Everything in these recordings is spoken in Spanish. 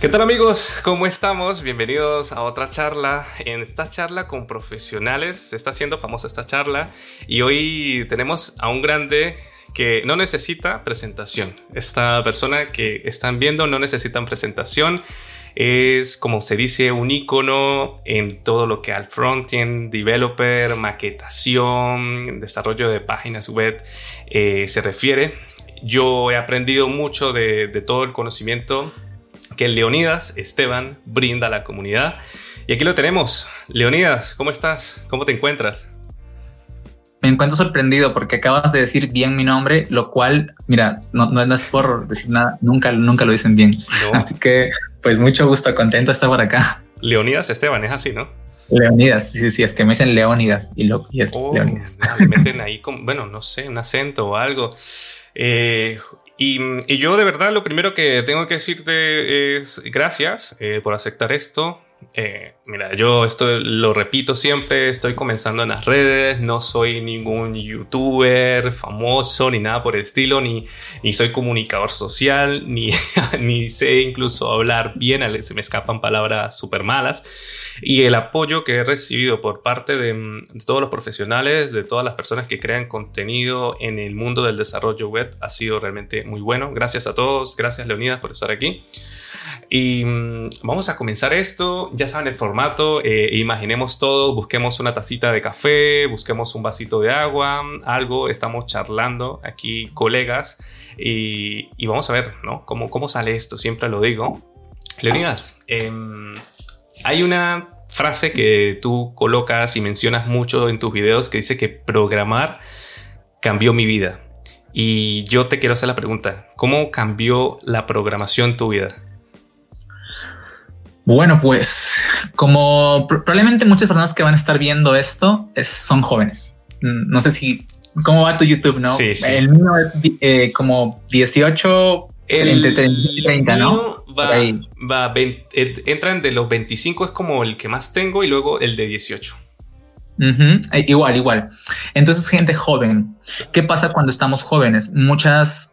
¿Qué tal amigos? ¿Cómo estamos? Bienvenidos a otra charla. En esta charla con profesionales, se está haciendo famosa esta charla y hoy tenemos a un grande que no necesita presentación. Esta persona que están viendo no necesita presentación. Es como se dice un icono en todo lo que al frontend, developer, maquetación, desarrollo de páginas web eh, se refiere. Yo he aprendido mucho de, de todo el conocimiento que Leonidas Esteban brinda a la comunidad. Y aquí lo tenemos. Leonidas, ¿cómo estás? ¿Cómo te encuentras? Me encuentro sorprendido porque acabas de decir bien mi nombre, lo cual, mira, no, no, es por decir nada, nunca, nunca lo dicen bien. Así que, pues mucho gusto, contento de estar por acá. Leonidas Esteban, es así, ¿no? Leonidas, sí, sí, es que me dicen Leonidas y, lo, y es oh, Leonidas. meten ahí, con, bueno, no sé, un acento o algo. Eh, y, yo de verdad lo primero que tengo que decirte es gracias eh, por aceptar esto. Eh, mira, yo esto lo repito siempre, estoy comenzando en las redes, no soy ningún youtuber famoso ni nada por el estilo, ni, ni soy comunicador social, ni, ni sé incluso hablar bien, se me escapan palabras súper malas. Y el apoyo que he recibido por parte de, de todos los profesionales, de todas las personas que crean contenido en el mundo del desarrollo web ha sido realmente muy bueno. Gracias a todos, gracias Leonidas por estar aquí. Y mm, vamos a comenzar esto. Ya saben el formato. Eh, imaginemos todo. Busquemos una tacita de café, busquemos un vasito de agua, algo. Estamos charlando aquí, colegas. Y, vamos a ver, ¿no? ¿Cómo, ¿Cómo sale esto? Siempre lo digo. Leonidas, em, hay una frase que tú colocas y mencionas mucho en tus videos que dice que programar cambió mi vida. Y yo te quiero hacer la pregunta, ¿cómo cambió la programación tu vida? Bueno, pues como probablemente muchas personas que van a estar viendo esto son jóvenes. Mm, no sé si cómo va tu YouTube, ¿no? Sí, sí. El mío es eh, como 18, el entre 30, ¿no? Va, va entran de los 25 es como el que más tengo y luego el de 18. E, igual, igual. Entonces, gente joven. ¿Qué pasa cuando estamos jóvenes? Muchas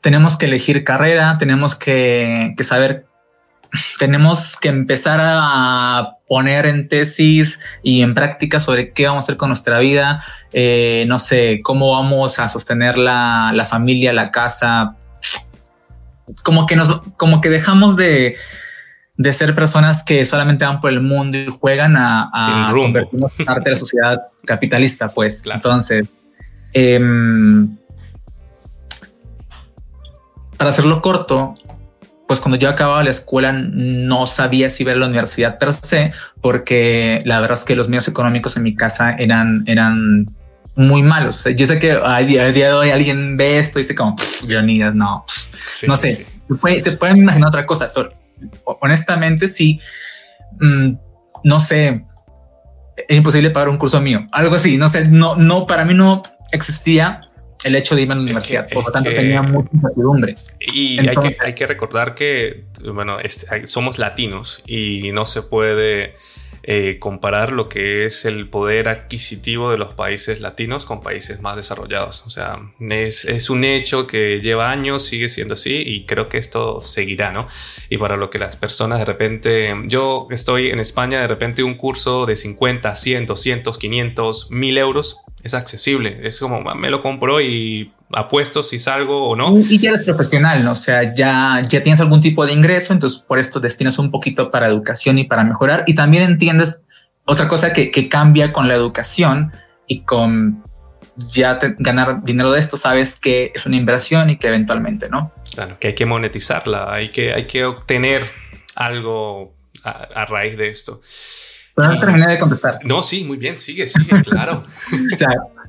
tenemos que elegir carrera, tenemos que, que saber tenemos que empezar a poner en tesis y en práctica sobre qué vamos a hacer con nuestra vida, eh, no sé, cómo vamos a sostener la, familia, la casa, como que nos, como que dejamos de, ser personas que solamente van por el mundo y juegan a, a convertirnos en parte de la sociedad capitalista, pues. Entonces, em, para hacerlo corto, pues cuando yo acababa la escuela no sabía si ver a la universidad per se, porque la verdad es que los medios económicos en mi casa eran, eran muy malos. Yo sé que a día, de hoy alguien ve esto y dice como, Leonidas, no, no sé, Se, pueden imaginar otra cosa, pero honestamente sí, mm, no sé, es imposible pagar un curso mío, algo así, no sé, no, no, para mí no existía el hecho de irme a la universidad. Por lo tanto, tenía mucha incertidumbre. Y hay, que, hay que recordar que, bueno, somos latinos y no se puede eh, comparar lo que es el poder adquisitivo de los países latinos con países más desarrollados. O sea, es, es, un hecho que lleva años, sigue siendo así y creo que esto seguirá, ¿no? Y para lo que las personas de repente, yo estoy en España, de repente un curso de 50, 100, 200, 500, 1000 euros es accesible. Es como, me lo compro y apuesto si salgo o no. Y ya eres profesional, ¿no? O sea, ya, ya tienes algún tipo de ingreso, entonces por esto destinas un poquito para educación y para mejorar. Y también entiendes otra cosa que, que cambia con la educación y con ya ganar dinero de esto, sabes que es una inversión y que eventualmente, ¿no? Claro, que hay que monetizarla, hay que, hay que obtener algo a raíz de esto. Pero no terminé de contestar. No, sí, muy bien, sigue, sigue, claro. o sea,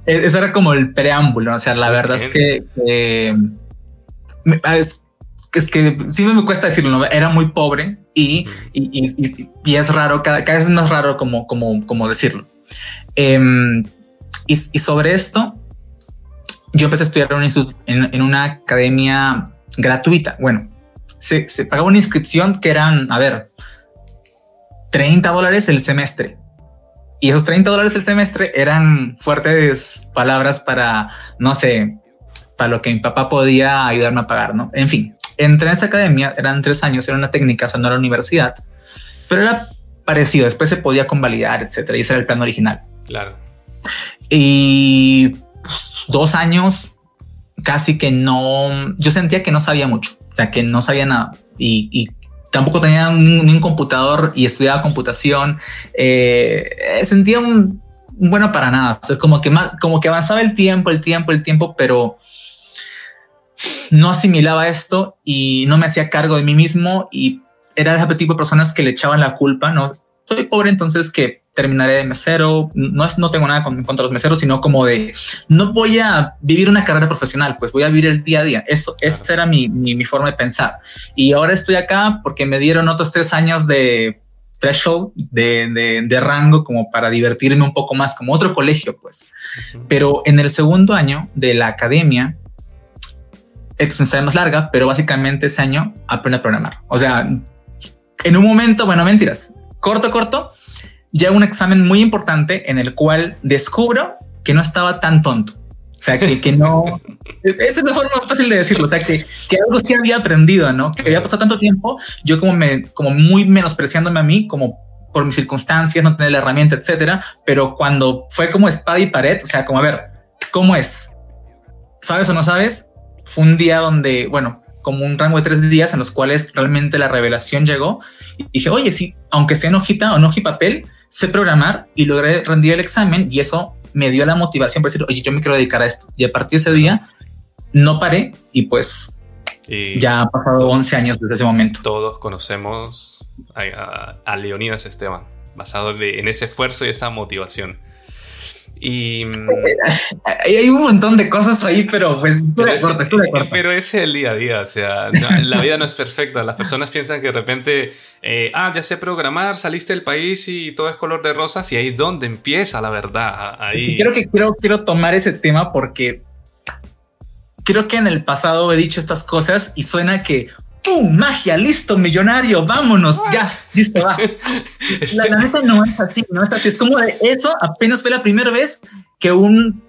eso era como el preámbulo. O sea, la verdad es que ah, es, que sí me cuesta decirlo, era muy pobre y, y, es raro, cada, vez es más raro como, como, como decirlo. Em, y, sobre esto, yo empecé a estudiar en, en, una academia gratuita. Bueno, se, se pagaba una inscripción que eran, a ver, 30 dólares el semestre. Y esos 30 dólares el semestre eran fuertes palabras para, no sé, para lo que mi papá podía ayudarme a pagar, ¿no? En fin, entré en esa academia, eran tres años, era una técnica, o sea, no era universidad, pero era parecido, después se podía convalidar, etcétera, y ese era el plan original. Claro. Y dos años casi que no, yo sentía que no sabía mucho, o sea, que no sabía nada y, tampoco tenía ni un, computador y estudiaba computación. Eh, sentía un, bueno para nada. Es como que más, como que avanzaba el tiempo, el tiempo, el tiempo, pero no asimilaba esto y no me hacía cargo de mí mismo y era ese tipo de personas que le echaban la culpa, no soy pobre, entonces que terminaré de mesero. No, es, no tengo nada contra los meseros, sino como de no voy a vivir una carrera profesional, pues voy a vivir el día a día. Eso, esa era mi, mi, forma de pensar. Y ahora estoy acá porque me dieron otros tres años de threshold, de, de, de rango, como para divertirme un poco más, como otro colegio, pues. Pero en el segundo año de la academia, es más larga, pero básicamente ese año aprendí a programar. O sea, en un momento, bueno, mentiras, corto, corto, ya un examen muy importante en el cual descubro que no estaba tan tonto. O sea, que, que no... Esa es la forma fácil de decirlo. O sea, que, que algo sí había aprendido, ¿no? Que había pasado tanto tiempo, yo como me, como muy menospreciándome a mí, como por mis circunstancias, no tener la herramienta, etcétera. Pero cuando fue como espada y pared, o sea, como a ver, ¿cómo es? ¿Sabes o no sabes? Fue un día donde, bueno, como un rango de tres días en los cuales realmente la revelación llegó y dije, oye, sí, aunque sea en hojita o en hoja y papel, sé programar y logré rendir el examen y eso me dio la motivación para decir, oye, yo me quiero dedicar a esto. Y a partir de ese día no paré y pues ya ha pasado 11 años desde ese momento. Todos conocemos a, Leonidas Esteban, basado en ese esfuerzo y esa motivación. Y hay un montón de cosas ahí, pero pues pero, es, pero es el día a día, o sea, la vida no es perfecta. Las personas piensan que de repente, eh, ah, ya sé programar, saliste del país y todo es color de rosas y ahí es donde empieza la verdad. Ahí. Creo que quiero, quiero tomar ese tema porque creo que en el pasado he dicho estas cosas y suena que ¡Pum! Magia, listo, millonario, vámonos, ya, listo, va. La, neta no es así, no es así. Es como de eso, apenas fue la primera vez que un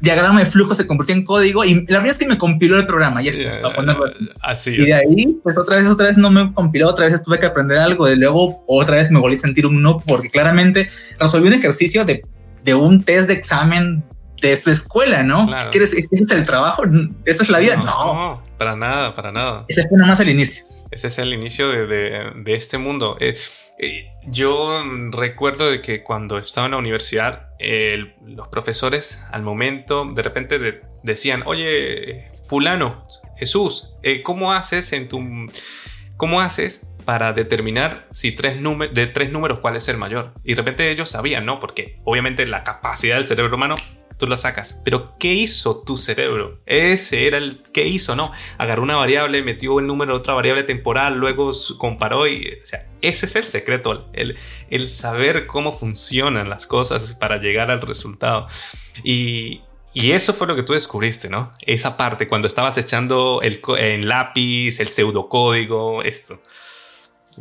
diagrama de flujo se convirtió en código y la verdad es que me compiló el programa y así. Y de ahí, pues otra vez, otra vez no me compiló, otra vez tuve que aprender algo, de luego otra vez me volví a sentir un no porque claramente resolví un ejercicio de, de un test de examen de esta escuela, ¿no? ¿Quieres, ¿Ese es el trabajo? ¿Esa es la vida? No, para nada, para nada. Ese fue nada más el inicio. Ese es el inicio de, de, este mundo. Eh, eh, yo recuerdo de que cuando estaba en la universidad, los profesores al momento de repente decían, oye, fulano, Jesús, eh, ¿cómo haces en tu... ¿Cómo haces para determinar si tres de tres números cuál es el mayor? Y de repente ellos sabían, ¿no? Porque obviamente la capacidad del cerebro humano tú la sacas. Pero ¿qué hizo tu cerebro? Ese era el ¿qué hizo? No, agarró una variable, metió el número de otra variable temporal, luego comparó y, o sea, ese es el secreto, el, el saber cómo funcionan las cosas para llegar al resultado. Y, y eso fue lo que tú descubriste, ¿no? Esa parte, cuando estabas echando el, en lápiz, el pseudocódigo, esto.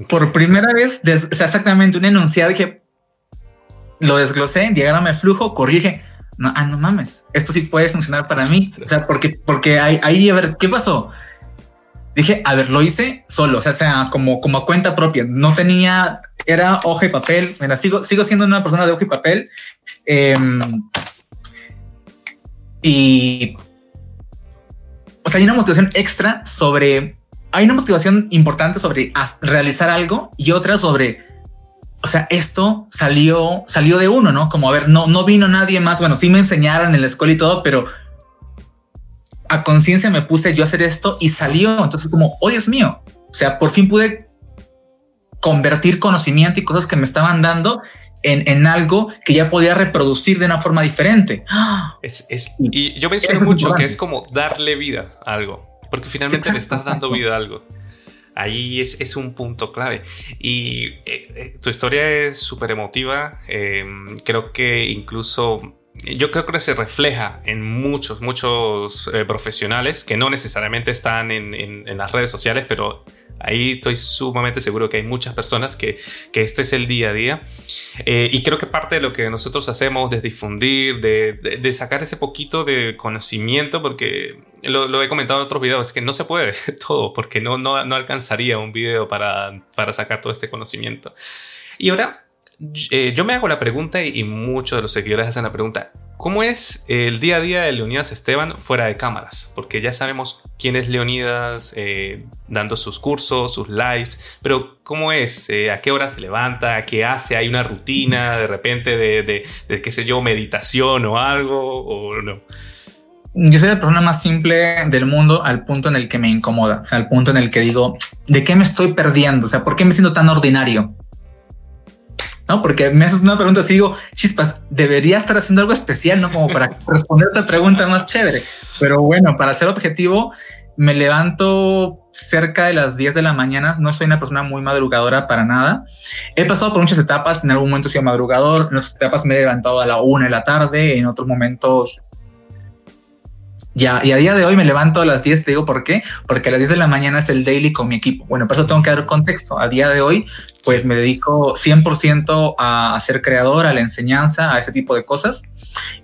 Por primera vez, o exactamente un enunciado, dije, lo desglosé, diagrama de flujo, corrige no, ah, no mames, esto sí puede funcionar para mí. O sea, porque, porque ahí, a ver, ¿qué pasó? Dije, a ver, lo hice solo, o sea, sea como, como cuenta propia. No tenía, era hoja y papel. Mira, sigo, sigo siendo una persona de hoja y papel. Em, y, o sea, hay una motivación extra sobre, hay una motivación importante sobre realizar algo y otra sobre o sea, esto salió, salió de uno, ¿no? Como a ver, no, no vino nadie más. Bueno, sí me enseñaron en la escuela y todo, pero a conciencia me puse yo a hacer esto y salió. Entonces, como, oh Dios mío. O sea, por fin pude convertir conocimiento y cosas que me estaban dando en, en algo que ya podía reproducir de una forma diferente. Es, es, y yo menciono mucho que es como darle vida a algo, porque finalmente le estás dando vida a algo. Ahí es, un punto clave. Y eh, eh, tu historia es súper emotiva. Em, creo que incluso yo creo que se refleja en muchos, muchos eh, profesionales que no necesariamente están en, las redes sociales, pero ahí estoy sumamente seguro que hay muchas personas que, este es el día a día. y creo que parte de lo que nosotros hacemos de difundir, de, sacar ese poquito de conocimiento, porque lo, he comentado en otros videos, es que no se puede todo, porque no, no, no alcanzaría un video para, para sacar todo este conocimiento. Y ahora, eh, yo me hago la pregunta y, muchos de los seguidores hacen la pregunta, ¿cómo es el día a día de Leonidas Esteban fuera de cámaras? Porque ya sabemos quién es Leonidas eh, dando sus cursos, sus lives, pero ¿cómo es? Eh, ¿A qué hora se levanta? ¿Qué hace? ¿Hay una rutina de repente de, de, de qué sé yo, meditación o algo? ¿O no? Yo soy la persona más simple del mundo al punto en el que me incomoda, o sea, al punto en el que digo, ¿de qué me estoy perdiendo? O sea, ¿por qué me siento tan ordinario? ¿No? Porque me haces una pregunta así, digo, chispas, debería estar haciendo algo especial, ¿no? Como para responder a pregunta más chévere. Pero bueno, para ser objetivo, me levanto cerca de las 10 de la mañana. No soy una persona muy madrugadora para nada. He pasado por muchas etapas. En algún momento he sido madrugador. En otras etapas me he levantado a la una de la tarde. En otros momentos ya, y a día de hoy me levanto a las 10, te digo por qué, porque a las 10 de la mañana es el daily con mi equipo. Bueno, por eso tengo que dar contexto. A día de hoy, pues me dedico 100% a, a ser creador, a la enseñanza, a ese tipo de cosas.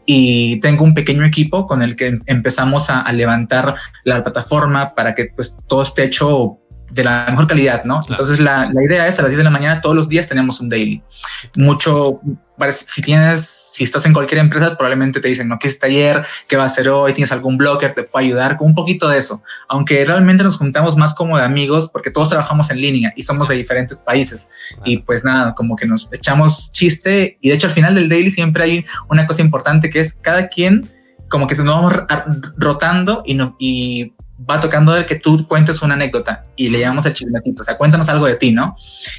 Y tengo un pequeño equipo con el que empezamos a, a levantar la plataforma para que pues todo esté hecho de la mejor calidad, ¿no? Entonces la, la, idea es a las 10 de la mañana todos los días tenemos un daily. Mucho, si tienes, si estás en cualquier empresa, probablemente te dicen, no, ¿qué es taller? ¿Qué va a hacer hoy? ¿Tienes algún blogger? ¿Te puede ayudar? Con un poquito de eso. Aunque realmente nos juntamos más como de amigos porque todos trabajamos en línea y somos de diferentes países. Y pues nada, como que nos echamos chiste y de hecho al final del daily siempre hay una cosa importante que es cada quien como que se nos vamos rotando y, no, y va tocando el que tú cuentes una anécdota y le llamamos el chismecito. O sea, cuéntanos algo de ti, ¿no?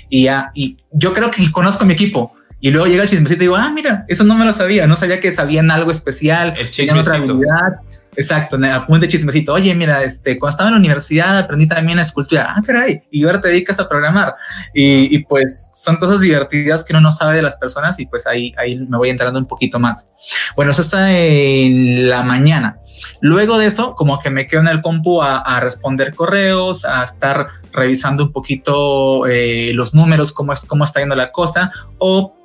Y ya, y yo creo que conozco a mi equipo. Y luego llega el chismecito y digo, ah, mira, eso no me lo sabía. No sabía que sabían algo especial. El chismecito. Otra habilidad. Exacto, apunte chismecito. Oye, mira, este, cuando estaba en la universidad aprendí también escultura. Ah, caray. Y ahora te dedicas a programar. Y, y, pues son cosas divertidas que uno no sabe de las personas y pues ahí, ahí me voy entrando un poquito más. Bueno, eso está en la mañana. Luego de eso, como que me quedo en el compu a, a responder correos, a estar revisando un poquito eh, los números, cómo, es, cómo está yendo la cosa, o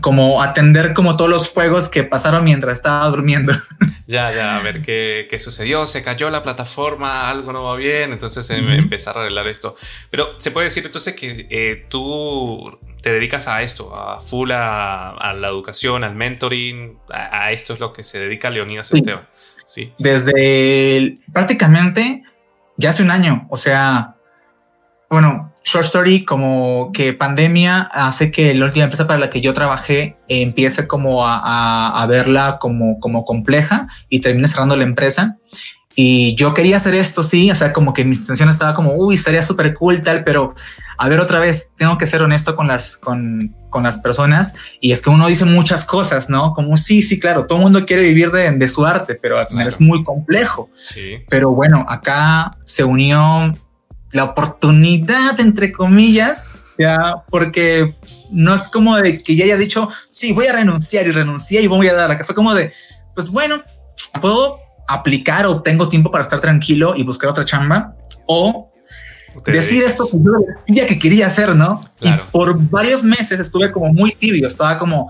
como atender como todos los fuegos que pasaron mientras estaba durmiendo. Ya, ya, a ver qué, qué sucedió, se cayó la plataforma, algo no va bien, entonces uh -huh. empezar a arreglar esto. Pero se puede decir entonces que eh, tú te dedicas a esto, a full a, a la educación, al mentoring, a, a, esto es lo que se dedica Leonidas sí. Esteban. Sí. Desde el, prácticamente ya hace un año, o sea, bueno, Short Story, como que pandemia hace que la última empresa para la que yo trabajé eh, empiece como a, a, a, verla como, como compleja y termine cerrando la empresa. Y yo quería hacer esto, sí, o sea, como que mi intención estaba como, uy, sería súper cool tal, pero a ver otra vez, tengo que ser honesto con las, con, con las personas y es que uno dice muchas cosas, ¿no? Como sí, sí, claro, todo el mundo quiere vivir de, de su arte, pero al final claro. es muy complejo. Sí. Pero bueno, acá se unió la oportunidad, entre comillas, ya, porque no es como de que ya haya dicho, sí, voy a renunciar y renunciar y voy a dar la que fue como de, pues bueno, puedo aplicar o tengo tiempo para estar tranquilo y buscar otra chamba o decir esto que yo decía que quería hacer, ¿no? Claro. Y por varios meses estuve como muy tibio, estaba como,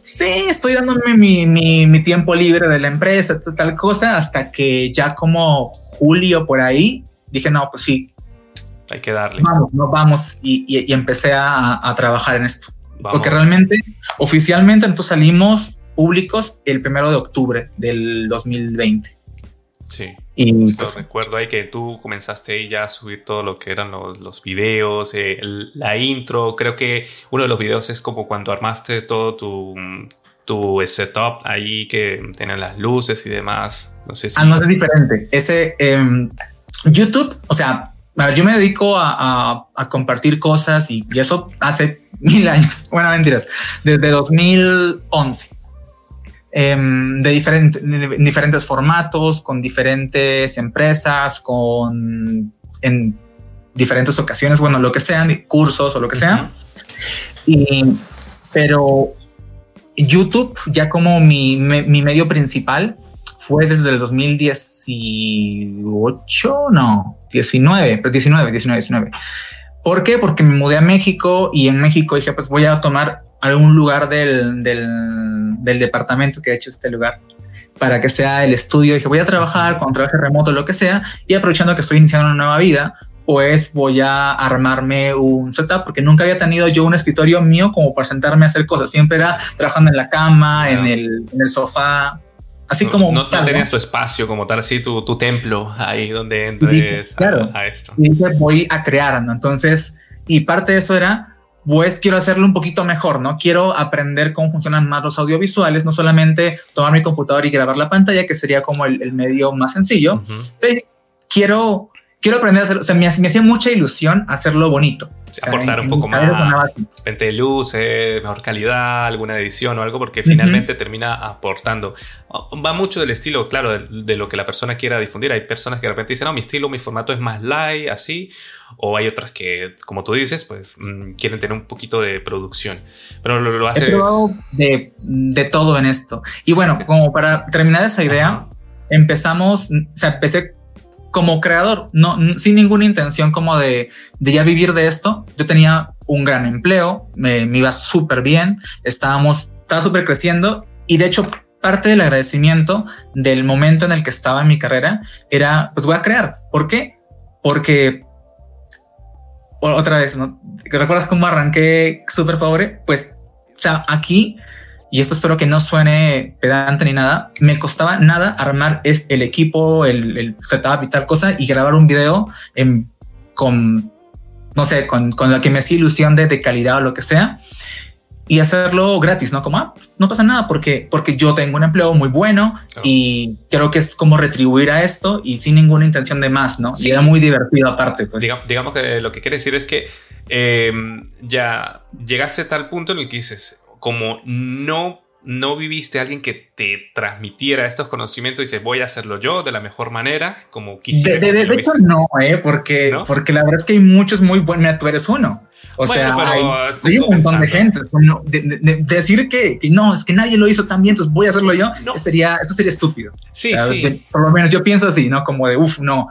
sí, estoy dándome mi, mi, mi tiempo libre de la empresa, tal cosa, hasta que ya como julio por ahí dije, no, pues sí. Hay que darle. Vamos, no vamos. Y, y, y empecé a, a, trabajar en esto. Vamos. Porque realmente, oficialmente, entonces salimos públicos el primero de octubre del 2020. Sí. Y pues, recuerdo ahí que tú comenzaste ya a subir todo lo que eran los, los videos, eh, la intro. Creo que uno de los videos es como cuando armaste todo tu, tu setup ahí que tienen las luces y demás. No sé si. Ah, no es diferente. Ese. Eh, YouTube, o sea, yo me dedico a, a, a compartir cosas y, y, eso hace mil años. Bueno, mentiras, desde 2011. Eh, de, diferente, de, diferentes formatos, con diferentes empresas, con en diferentes ocasiones, bueno, lo que sean, cursos o lo que sea. Y, pero YouTube, ya como mi, mi, mi medio principal, fue desde el 2018, no, 19, pero 19, 19, 19. ¿Por qué? Porque me mudé a México y en México dije, pues voy a tomar algún lugar del, del, del departamento que he hecho este lugar para que sea el estudio. Dije, voy a trabajar con trabajo remoto, lo que sea, y aprovechando que estoy iniciando una nueva vida, pues voy a armarme un setup porque nunca había tenido yo un escritorio mío como para sentarme a hacer cosas. Siempre era trabajando en la cama, en, el, en el sofá, Así como. No, tenías tu espacio como tal, así tu, tu templo ahí donde entres a, esto. Y dije, voy a crear, ¿no? Entonces, y parte de eso era, pues quiero hacerlo un poquito mejor, ¿no? Quiero aprender cómo funcionan más los audiovisuales, no solamente tomar mi computador y grabar la pantalla, que sería como el, medio más sencillo, pero quiero, quiero aprender a hacerlo. O sea, me hacía mucha ilusión hacerlo bonito aportar un poco más, de luces, mejor calidad, alguna edición o algo, porque finalmente termina aportando. Va mucho del estilo, claro, de, lo que la persona quiera difundir. Hay personas que de repente dicen, no, mi estilo, mi formato es más light, así, o hay otras que, como tú dices, pues mm, quieren tener un poquito de producción. Pero lo, hace... de, de, todo en esto. Y bueno, como para terminar esa idea, empezamos, o sea, empecé como creador, no, sin ninguna intención como de, ya vivir de esto. Yo tenía un gran empleo, me, iba súper bien, estábamos, estaba súper creciendo y de hecho parte del agradecimiento del momento en el que estaba en mi carrera era, pues voy a crear. ¿Por qué? Porque otra vez, ¿no? ¿Recuerdas cómo arranqué súper pobre? Pues, o aquí y esto espero que no suene pedante ni nada, me costaba nada armar el equipo, el, setup y tal cosa y grabar un video en, con, no sé, con, con lo que me hacía ilusión de, de, calidad o lo que sea y hacerlo gratis, ¿no? Como, ah, pues, no pasa nada porque, porque yo tengo un empleo muy bueno y creo que es como retribuir a esto y sin ninguna intención de más, ¿no? Y era muy divertido aparte. Pues. Digamos, que lo que quiere decir es que eh, ya llegaste a tal punto en el que dices, como no, no viviste a alguien que te transmitiera estos conocimientos y dices, voy a hacerlo yo de la mejor manera, como quisiera. De, de, hecho, no, ¿eh? porque, porque la verdad es que hay muchos muy buenos, tú eres uno. O sea, hay, un montón de gente. de, decir que, no, es que nadie lo hizo tan bien, entonces voy a hacerlo yo, sería, eso sería estúpido. Sí, sí. por lo menos yo pienso así, ¿no? Como de, uff, no.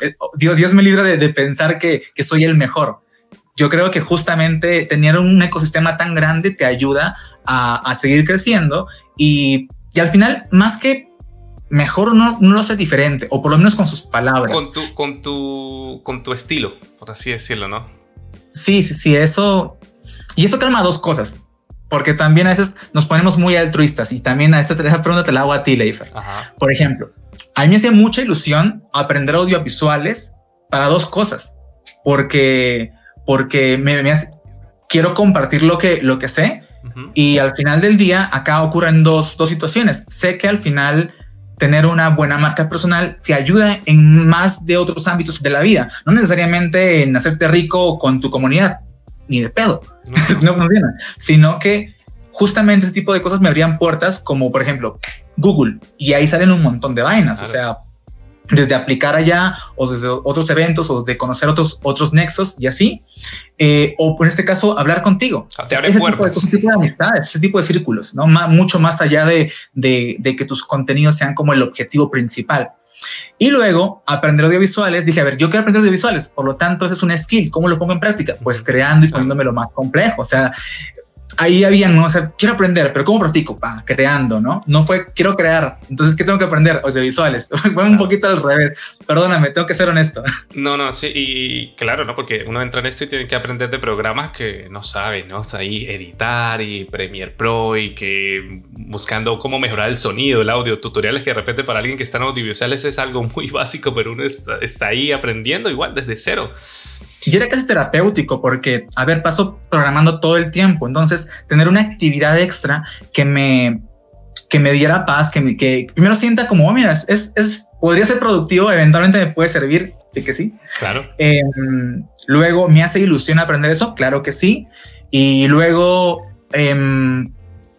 Eh, Dios, Dios me libre de, pensar que, que soy el mejor yo creo que justamente tener un ecosistema tan grande te ayuda a, seguir creciendo y, al final, más que mejor no, no lo sé diferente, o por lo menos con sus palabras. Con tu, con tu, con tu estilo, por así decirlo, ¿no? Sí, sí, sí, eso. Y eso calma dos cosas, porque también a veces nos ponemos muy altruistas y también a esta, pregunta te la hago a ti, Leifer. Por ejemplo, a mí me hacía mucha ilusión aprender audiovisuales para dos cosas, porque porque me, quiero compartir lo que, lo que sé y al final del día acá ocurren dos, dos situaciones. Sé que al final tener una buena marca personal te ayuda en más de otros ámbitos de la vida, no necesariamente en hacerte rico con tu comunidad, ni de pedo, no, funciona, sino que justamente ese tipo de cosas me abrían puertas como por ejemplo Google y ahí salen un montón de vainas, o sea, desde aplicar allá o desde otros eventos o de conocer otros, otros nexos y así, eh, o en este caso hablar contigo. ese, tipo de, ese tipo de amistades, ese tipo de círculos, ¿no? mucho más allá de, de, de, que tus contenidos sean como el objetivo principal. Y luego aprender audiovisuales, dije, a ver, yo quiero aprender audiovisuales, por lo tanto, ese es un skill, ¿cómo lo pongo en práctica? Pues creando y poniéndome lo más complejo, o sea, ahí había, no o sé, quiero aprender, pero ¿cómo practico? Pa, creando, ¿no? No fue, quiero crear. Entonces, ¿qué tengo que aprender? Audiovisuales. fue un poquito al revés. Perdóname, tengo que ser honesto. No, no, sí, y claro, ¿no? Porque uno entra en esto y tiene que aprender de programas que no sabe, ¿no? O sea, ahí editar y Premiere Pro y que buscando cómo mejorar el sonido, el audio, tutoriales que de repente para alguien que está en audiovisuales es algo muy básico, pero uno está, está ahí aprendiendo igual desde cero. Y era casi terapéutico porque, a ver, paso programando todo el tiempo. Entonces, tener una actividad extra que me, que me diera paz, que, que primero sienta como, oh, mira, es, es, podría ser productivo, eventualmente me puede servir, sí que sí. Claro. Em, luego, ¿me hace ilusión aprender eso? Claro que sí. Y luego, eh,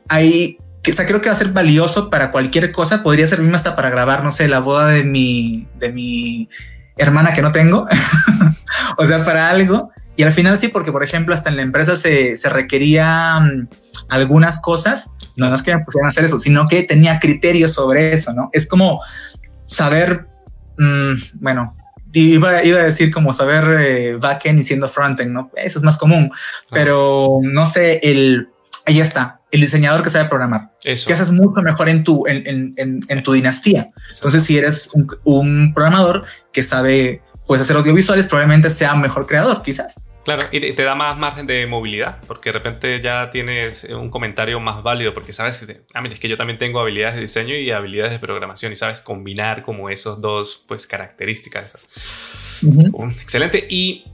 hay, o sea, creo que va a ser valioso para cualquier cosa. Podría servirme hasta para grabar, no sé, la boda de mi, de mi hermana que no tengo. o sea, para algo. Y al final sí, porque por ejemplo, hasta en la empresa se, se requería mm, algunas cosas. No, no es que me pusieran a hacer eso, sino que tenía criterios sobre eso, ¿no? Es como saber, mm, bueno, iba, iba, a decir como saber eh, backend y siendo frontend, ¿no? Eso es más común, pero no sé, el, ahí está. el diseñador que sabe programar. Eso. Que haces mucho mejor en tu, en, en, en, tu dinastía. Entonces, si eres un, un, programador que sabe pues, hacer audiovisuales, probablemente sea mejor creador, quizás. Claro, y te, da más margen de movilidad, porque de repente ya tienes un comentario más válido, porque sabes, ah, mira, es que yo también tengo habilidades de diseño y habilidades de programación, y sabes combinar como esos dos, pues, características. excelente. Y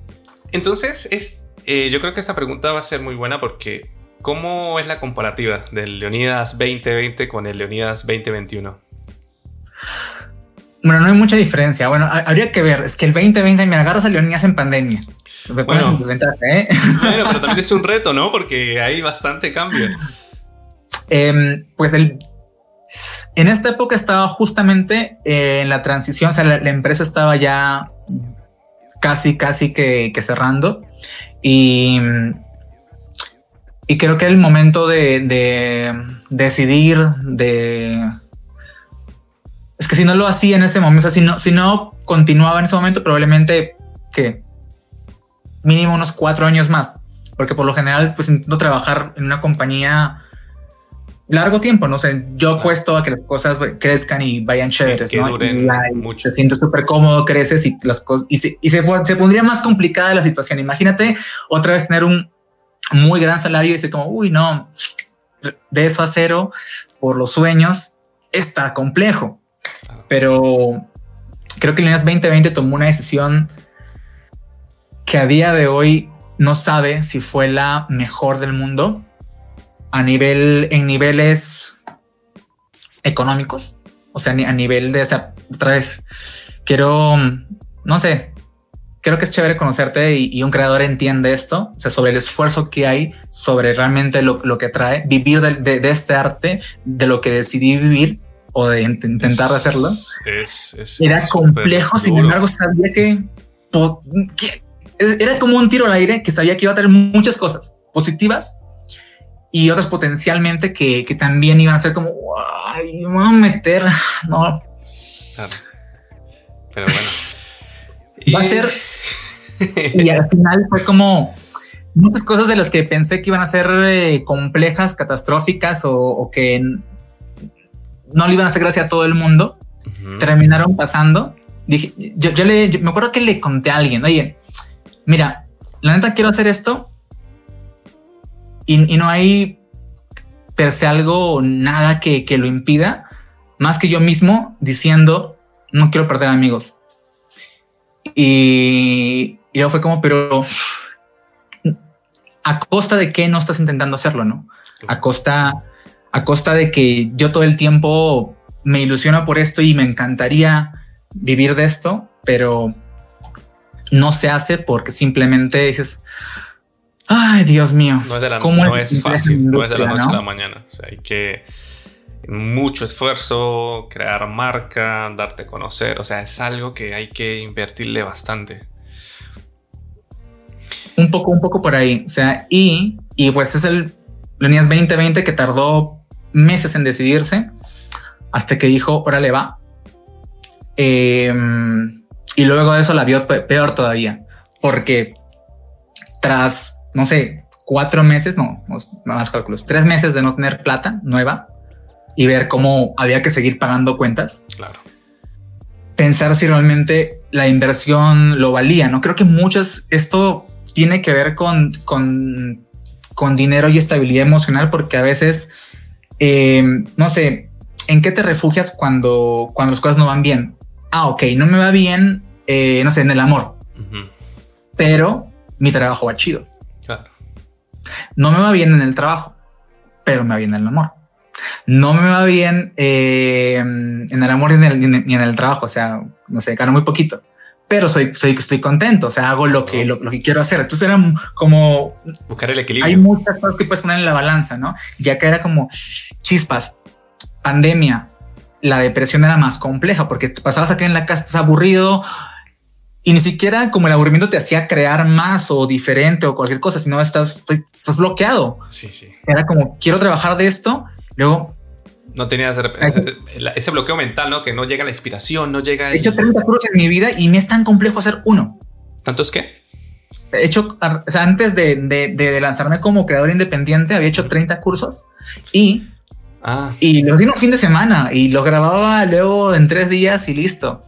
entonces, es, eh, yo creo que esta pregunta va a ser muy buena porque ¿cómo es la comparativa del Leonidas 2020 con el Leonidas 2021? Bueno, no hay mucha diferencia. Bueno, habría que ver. Es que el 2020 me agarras a Leonidas en pandemia. Bueno, ¿eh? bueno, pero también es un reto, ¿no? Porque hay bastante cambio. Em, pues el, en esta época estaba justamente eh, en la transición, o sea, la, empresa estaba ya casi, casi que, cerrando. Y, y creo que el momento de, de decidir, de es que si no lo hacía en ese momento, o sea, si no, si no continuaba en ese momento, probablemente que mínimo unos cuatro años más, porque por lo general, pues intento trabajar en una compañía largo tiempo, no sé, yo apuesto a que las cosas crezcan y vayan chéveres, que Duren mucho. Te sientes súper cómodo, creces y las cosas, y, se, y se, se, pondría más complicada la situación. Imagínate otra vez tener un muy gran salario y decir como, uy, no, de eso a cero por los sueños está complejo pero creo que Líneas 2020 tomó una decisión que a día de hoy no sabe si fue la mejor del mundo a nivel, en niveles económicos, o sea, a nivel de, o sea, otra vez, quiero, no sé, creo que es chévere conocerte y, un creador entiende esto, o sea, sobre el esfuerzo que hay, sobre realmente lo, que trae, vivir de, este arte, de lo que decidí vivir o de intentar hacerlo. era complejo, sin embargo, sabía que, era como un tiro al aire que sabía que iba a tener muchas cosas positivas y otras potencialmente que, también iban a ser como, ay, me voy a meter, no. Pero bueno. Va a ser. y al final fue como muchas cosas de las que pensé que iban a ser eh, complejas, catastróficas o, o que no le iban a hacer gracia a todo el mundo. Terminaron pasando. Dije, yo, le, me acuerdo que le conté a alguien, oye, mira, la neta quiero hacer esto y, no hay per se algo, nada que, lo impida, más que yo mismo diciendo, no quiero perder amigos. Y, y luego fue como, pero a costa de qué no estás intentando hacerlo, ¿no? A costa a costa de que yo todo el tiempo me ilusiono por esto y me encantaría vivir de esto, pero no se hace porque simplemente dices, ay Dios mío, no es, de la, no es fácil, no es de la noche a la mañana, o sea, hay que mucho esfuerzo, crear marca, darte a conocer, o sea, es algo que hay que invertirle bastante. Un poco, un poco por ahí, o sea, y, y pues es el Leonidas 2020 que tardó meses en decidirse hasta que dijo, órale va. Em, y luego de eso la vio peor todavía, porque tras, no sé, cuatro meses, no, más cálculos, tres meses de no tener plata nueva y ver cómo había que seguir pagando cuentas. Claro. Pensar si realmente la inversión lo valía. No creo que muchas, esto tiene que ver con, con, con dinero y estabilidad emocional, porque a veces eh, no sé, ¿en qué te refugias cuando, cuando las cosas no van bien? Ah, ok, no me va bien, eh, no sé, en el amor. Pero mi trabajo va chido. No me va bien en el trabajo, pero me va bien en el amor. No me va bien eh, en el amor ni en el, trabajo, o sea, no sé, gano muy poquito, pero soy, soy, estoy contento, o sea, hago lo que, lo, que quiero hacer. Entonces era como... Buscar el equilibrio. Hay muchas cosas que puedes poner en la balanza, ¿no? Ya que era como chispas, pandemia, la depresión era más compleja porque te pasabas aquí en la casa, estás aburrido y ni siquiera como el aburrimiento te hacía crear más o diferente o cualquier cosa, sino estás, estás bloqueado. Sí, sí. Era como, quiero trabajar de esto, luego no tenía ese bloqueo mental, ¿no? Que no llega la inspiración, no llega. He hecho 30 cursos en mi vida y me es tan complejo hacer uno. ¿Tantos qué? he hecho, o sea, antes de, de, de lanzarme como creador independiente, había hecho 30 cursos y, ah. y los di un fin de semana y lo grababa luego en tres días y listo.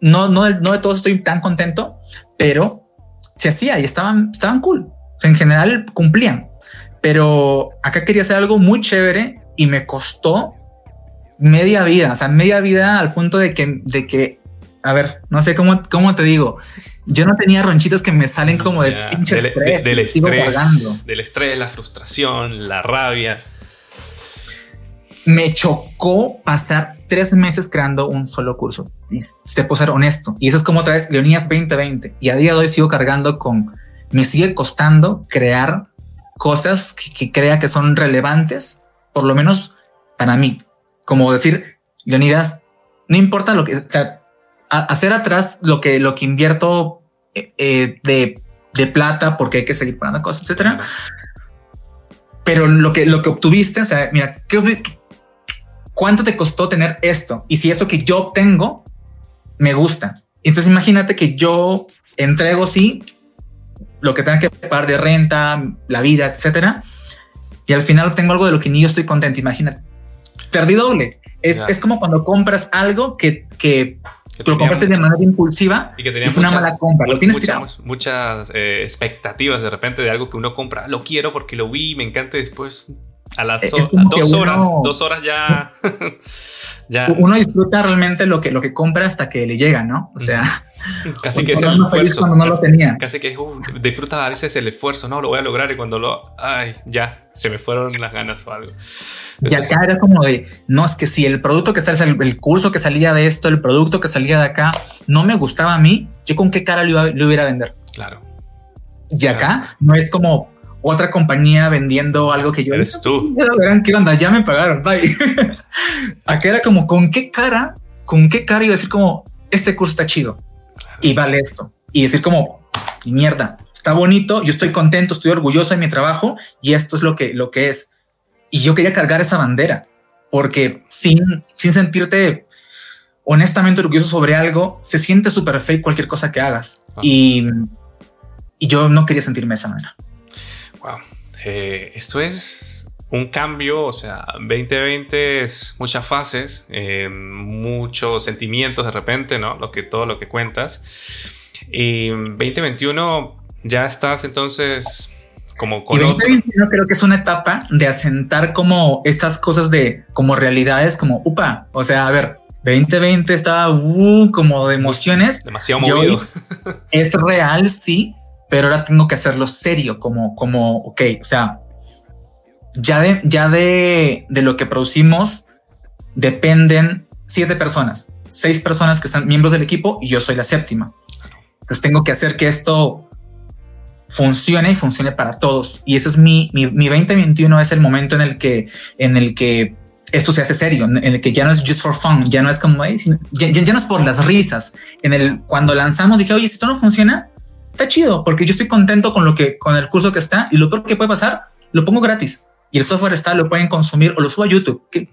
No, no, no de todos estoy tan contento, pero se hacía y estaban, estaban cool. O sea, en general cumplían, pero acá quería hacer algo muy chévere y me costó media vida, o sea, media vida al punto de que, de que, a ver, no sé cómo, cómo te digo, yo no tenía ronchitas que me salen como de pinche estrés, del estrés, del estrés, la frustración, la rabia. Me chocó pasar tres meses creando un solo curso. Y te puedo ser honesto. Y eso es como otra vez Leonías 2020. Y a día de hoy sigo cargando con, me sigue costando crear cosas que, que crea que son relevantes, por lo menos para mí como decir, Leonidas, no importa lo que, sea, hacer atrás lo que, lo que invierto eh, eh, de, de, plata porque hay que seguir pagando cosas, etcétera. Pero lo que, lo que obtuviste, o sea, mira, ¿qué, ¿cuánto te costó tener esto? Y si eso que yo obtengo me gusta. Entonces imagínate que yo entrego, sí, lo que tenga que pagar de renta, la vida, etcétera. Y al final obtengo algo de lo que ni yo estoy contento. Imagínate perdí doble. Es, es como cuando compras algo que, que, lo compraste de manera impulsiva y que tenía una mala compra. Lo tienes muchas, muchas eh, expectativas de repente de algo que uno compra. Lo quiero porque lo vi, me encanta. Después a las dos horas, dos horas ya. Uno disfruta realmente lo que, lo que compra hasta que le llega, ¿no? O sea, casi que es el esfuerzo. Cuando no lo tenía. Casi que uh, disfruta a veces el esfuerzo, no, lo voy a lograr y cuando lo, ay, ya, se me fueron las ganas o algo. y acá era como de, no, es que si el producto que sale, el, curso que salía de esto, el producto que salía de acá, no me gustaba a mí, yo con qué cara lo, iba, lo iba a vender. Claro. Y acá no es como, otra compañía vendiendo algo que yo eres tú. ¿Qué onda? Ya me pagaron. Bye. Acá era como con qué cara, con qué cara a decir como este curso está chido y vale esto y decir como mierda, está bonito. Yo estoy contento, estoy orgulloso de mi trabajo y esto es lo que, lo que es. Y yo quería cargar esa bandera porque sin, sin sentirte honestamente orgulloso sobre algo, se siente súper fake cualquier cosa que hagas. Ah. Y, y yo no quería sentirme de esa manera. Wow. Eh, esto es un cambio, o sea, 2020 es muchas fases, eh, muchos sentimientos de repente, ¿no? Lo que, todo lo que cuentas. Y 2021 ya estás entonces como con y 2021 creo que es una etapa de asentar como estas cosas de como realidades, como upa, o sea, a ver, 2020 estaba uh, como de emociones. Demasiado movido. es real, sí, pero ahora tengo que hacerlo serio, como, como, ok, o sea, ya de, ya de, de lo que producimos dependen siete personas, seis personas que están miembros del equipo y yo soy la séptima. Entonces tengo que hacer que esto funcione y funcione para todos. Y ese es mi, mi, mi 2021 es el momento en el que, en el que esto se hace serio, en el que ya no es just for fun, ya no es como, ya, ya, no es por las risas. En el, cuando lanzamos dije, oye, si esto no funciona, está chido porque yo estoy contento con lo que, con el curso que está y lo peor que puede pasar, lo pongo gratis y el software está, lo pueden consumir o lo subo a YouTube. Que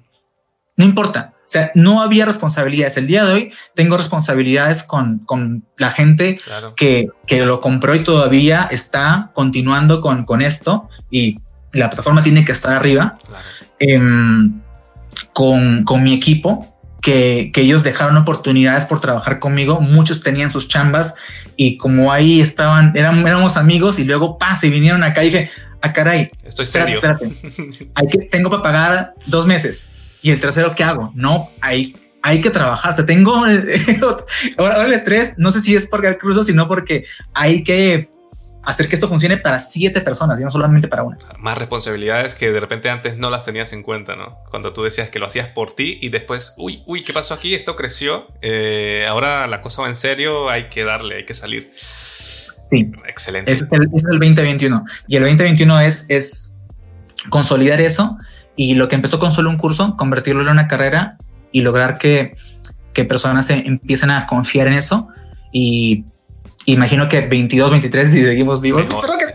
no importa. O sea, no había responsabilidades. El día de hoy tengo responsabilidades con, con la gente que, que lo compró y todavía está continuando con, con esto y la plataforma tiene que estar arriba. Em, con, con mi equipo, que, que, ellos dejaron oportunidades por trabajar conmigo. Muchos tenían sus chambas y como ahí estaban, eran, éramos amigos y luego pase vinieron acá y dije, ah, caray, estoy serio. Espérate. hay que, tengo para pagar dos meses y el tercero, ¿qué hago? No, hay, hay que trabajar. O sea, tengo ahora el estrés, no sé si es porque el cruzo, sino porque hay que hacer que esto funcione para siete personas y no solamente para una. Más responsabilidades que de repente antes no las tenías en cuenta, ¿no? Cuando tú decías que lo hacías por ti y después, uy, uy, ¿qué pasó aquí? Esto creció, eh, ahora la cosa va en serio, hay que darle, hay que salir. Sí. Excelente. Es el, es el 2021. Y el 2021 es, es consolidar eso y lo que empezó con solo un curso, convertirlo en una carrera y lograr que, que personas se empiecen a confiar en eso y imagino que 22, 23, si seguimos vivos, mejor, que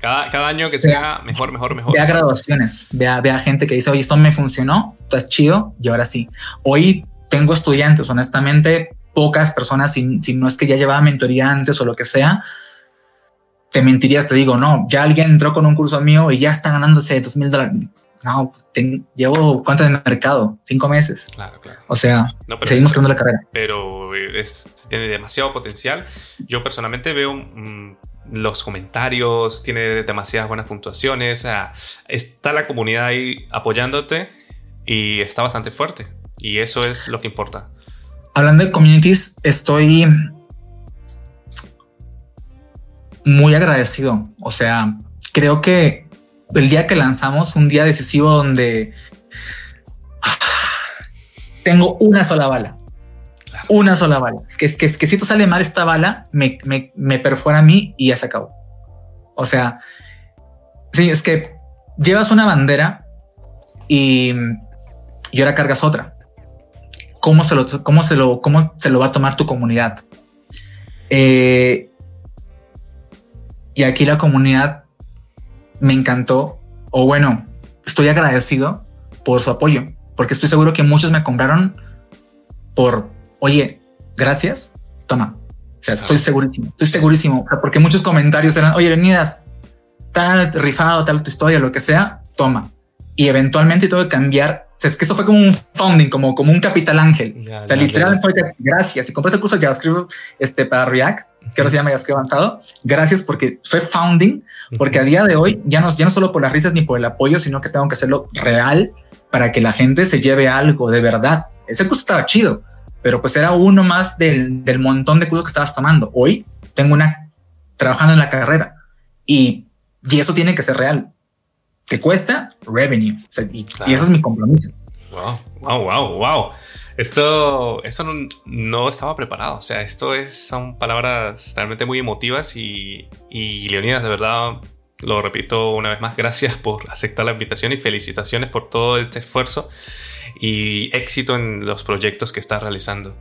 Cada, año que sea mejor, mejor, mejor. Vea graduaciones, vea, vea gente que dice, oye, esto me funcionó, está chido, y ahora sí. Hoy tengo estudiantes, honestamente, pocas personas, si, si no es que ya llevaba mentoría antes o lo que sea, te mentirías, te digo, no, ya alguien entró con un curso mío y ya está ganándose dos mil dólares. No, llevo cuánto en el mercado, cinco meses. Claro, claro. O sea, seguimos creando la carrera. Pero tiene demasiado potencial. Yo personalmente veo mm, los comentarios, tiene demasiadas buenas puntuaciones. O sea, está la comunidad ahí apoyándote y está bastante fuerte. Y eso es lo que importa. Hablando de communities, estoy muy agradecido. O sea, creo que el día que lanzamos, un día decisivo donde tengo una sola bala. Una sola bala. Es que, es que, es que si tú sale mal esta bala, me, me, me perfora a mí y ya se acabó. O sea, sí, es que llevas una bandera y, y ahora cargas otra. ¿Cómo se lo, cómo se lo, cómo se lo va a tomar tu comunidad? Eh, y aquí la comunidad me encantó, o bueno, estoy agradecido por su apoyo, porque estoy seguro que muchos me compraron por, oye, gracias, toma. O sea, estoy segurísimo, estoy segurísimo, porque muchos comentarios eran, oye, venidas, tal rifado, tal tu historia, lo que sea, toma. Y eventualmente tengo que cambiar es que eso fue como un founding, como, como un capital ángel. o sea, literalmente fue gracias. Si compraste el curso de JavaScript este, para React, que ahora se llama JavaScript avanzado, gracias porque fue founding, porque a día de hoy ya no, ya no solo por las risas ni por el apoyo, sino que tengo que hacerlo real para que la gente se lleve algo de verdad. Ese curso estaba chido, pero pues era uno más del, del montón de cursos que estabas tomando. Hoy tengo una trabajando en la carrera y, y eso tiene que ser real ¿Qué cuesta? Revenue. y, eso es mi compromiso. Wow, wow, wow, wow. Esto, eso no, estaba preparado. O sea, esto es, son palabras realmente muy emotivas y, y Leonidas, de verdad, lo repito una vez más, gracias por aceptar la invitación y felicitaciones por todo este esfuerzo y éxito en los proyectos que estás realizando.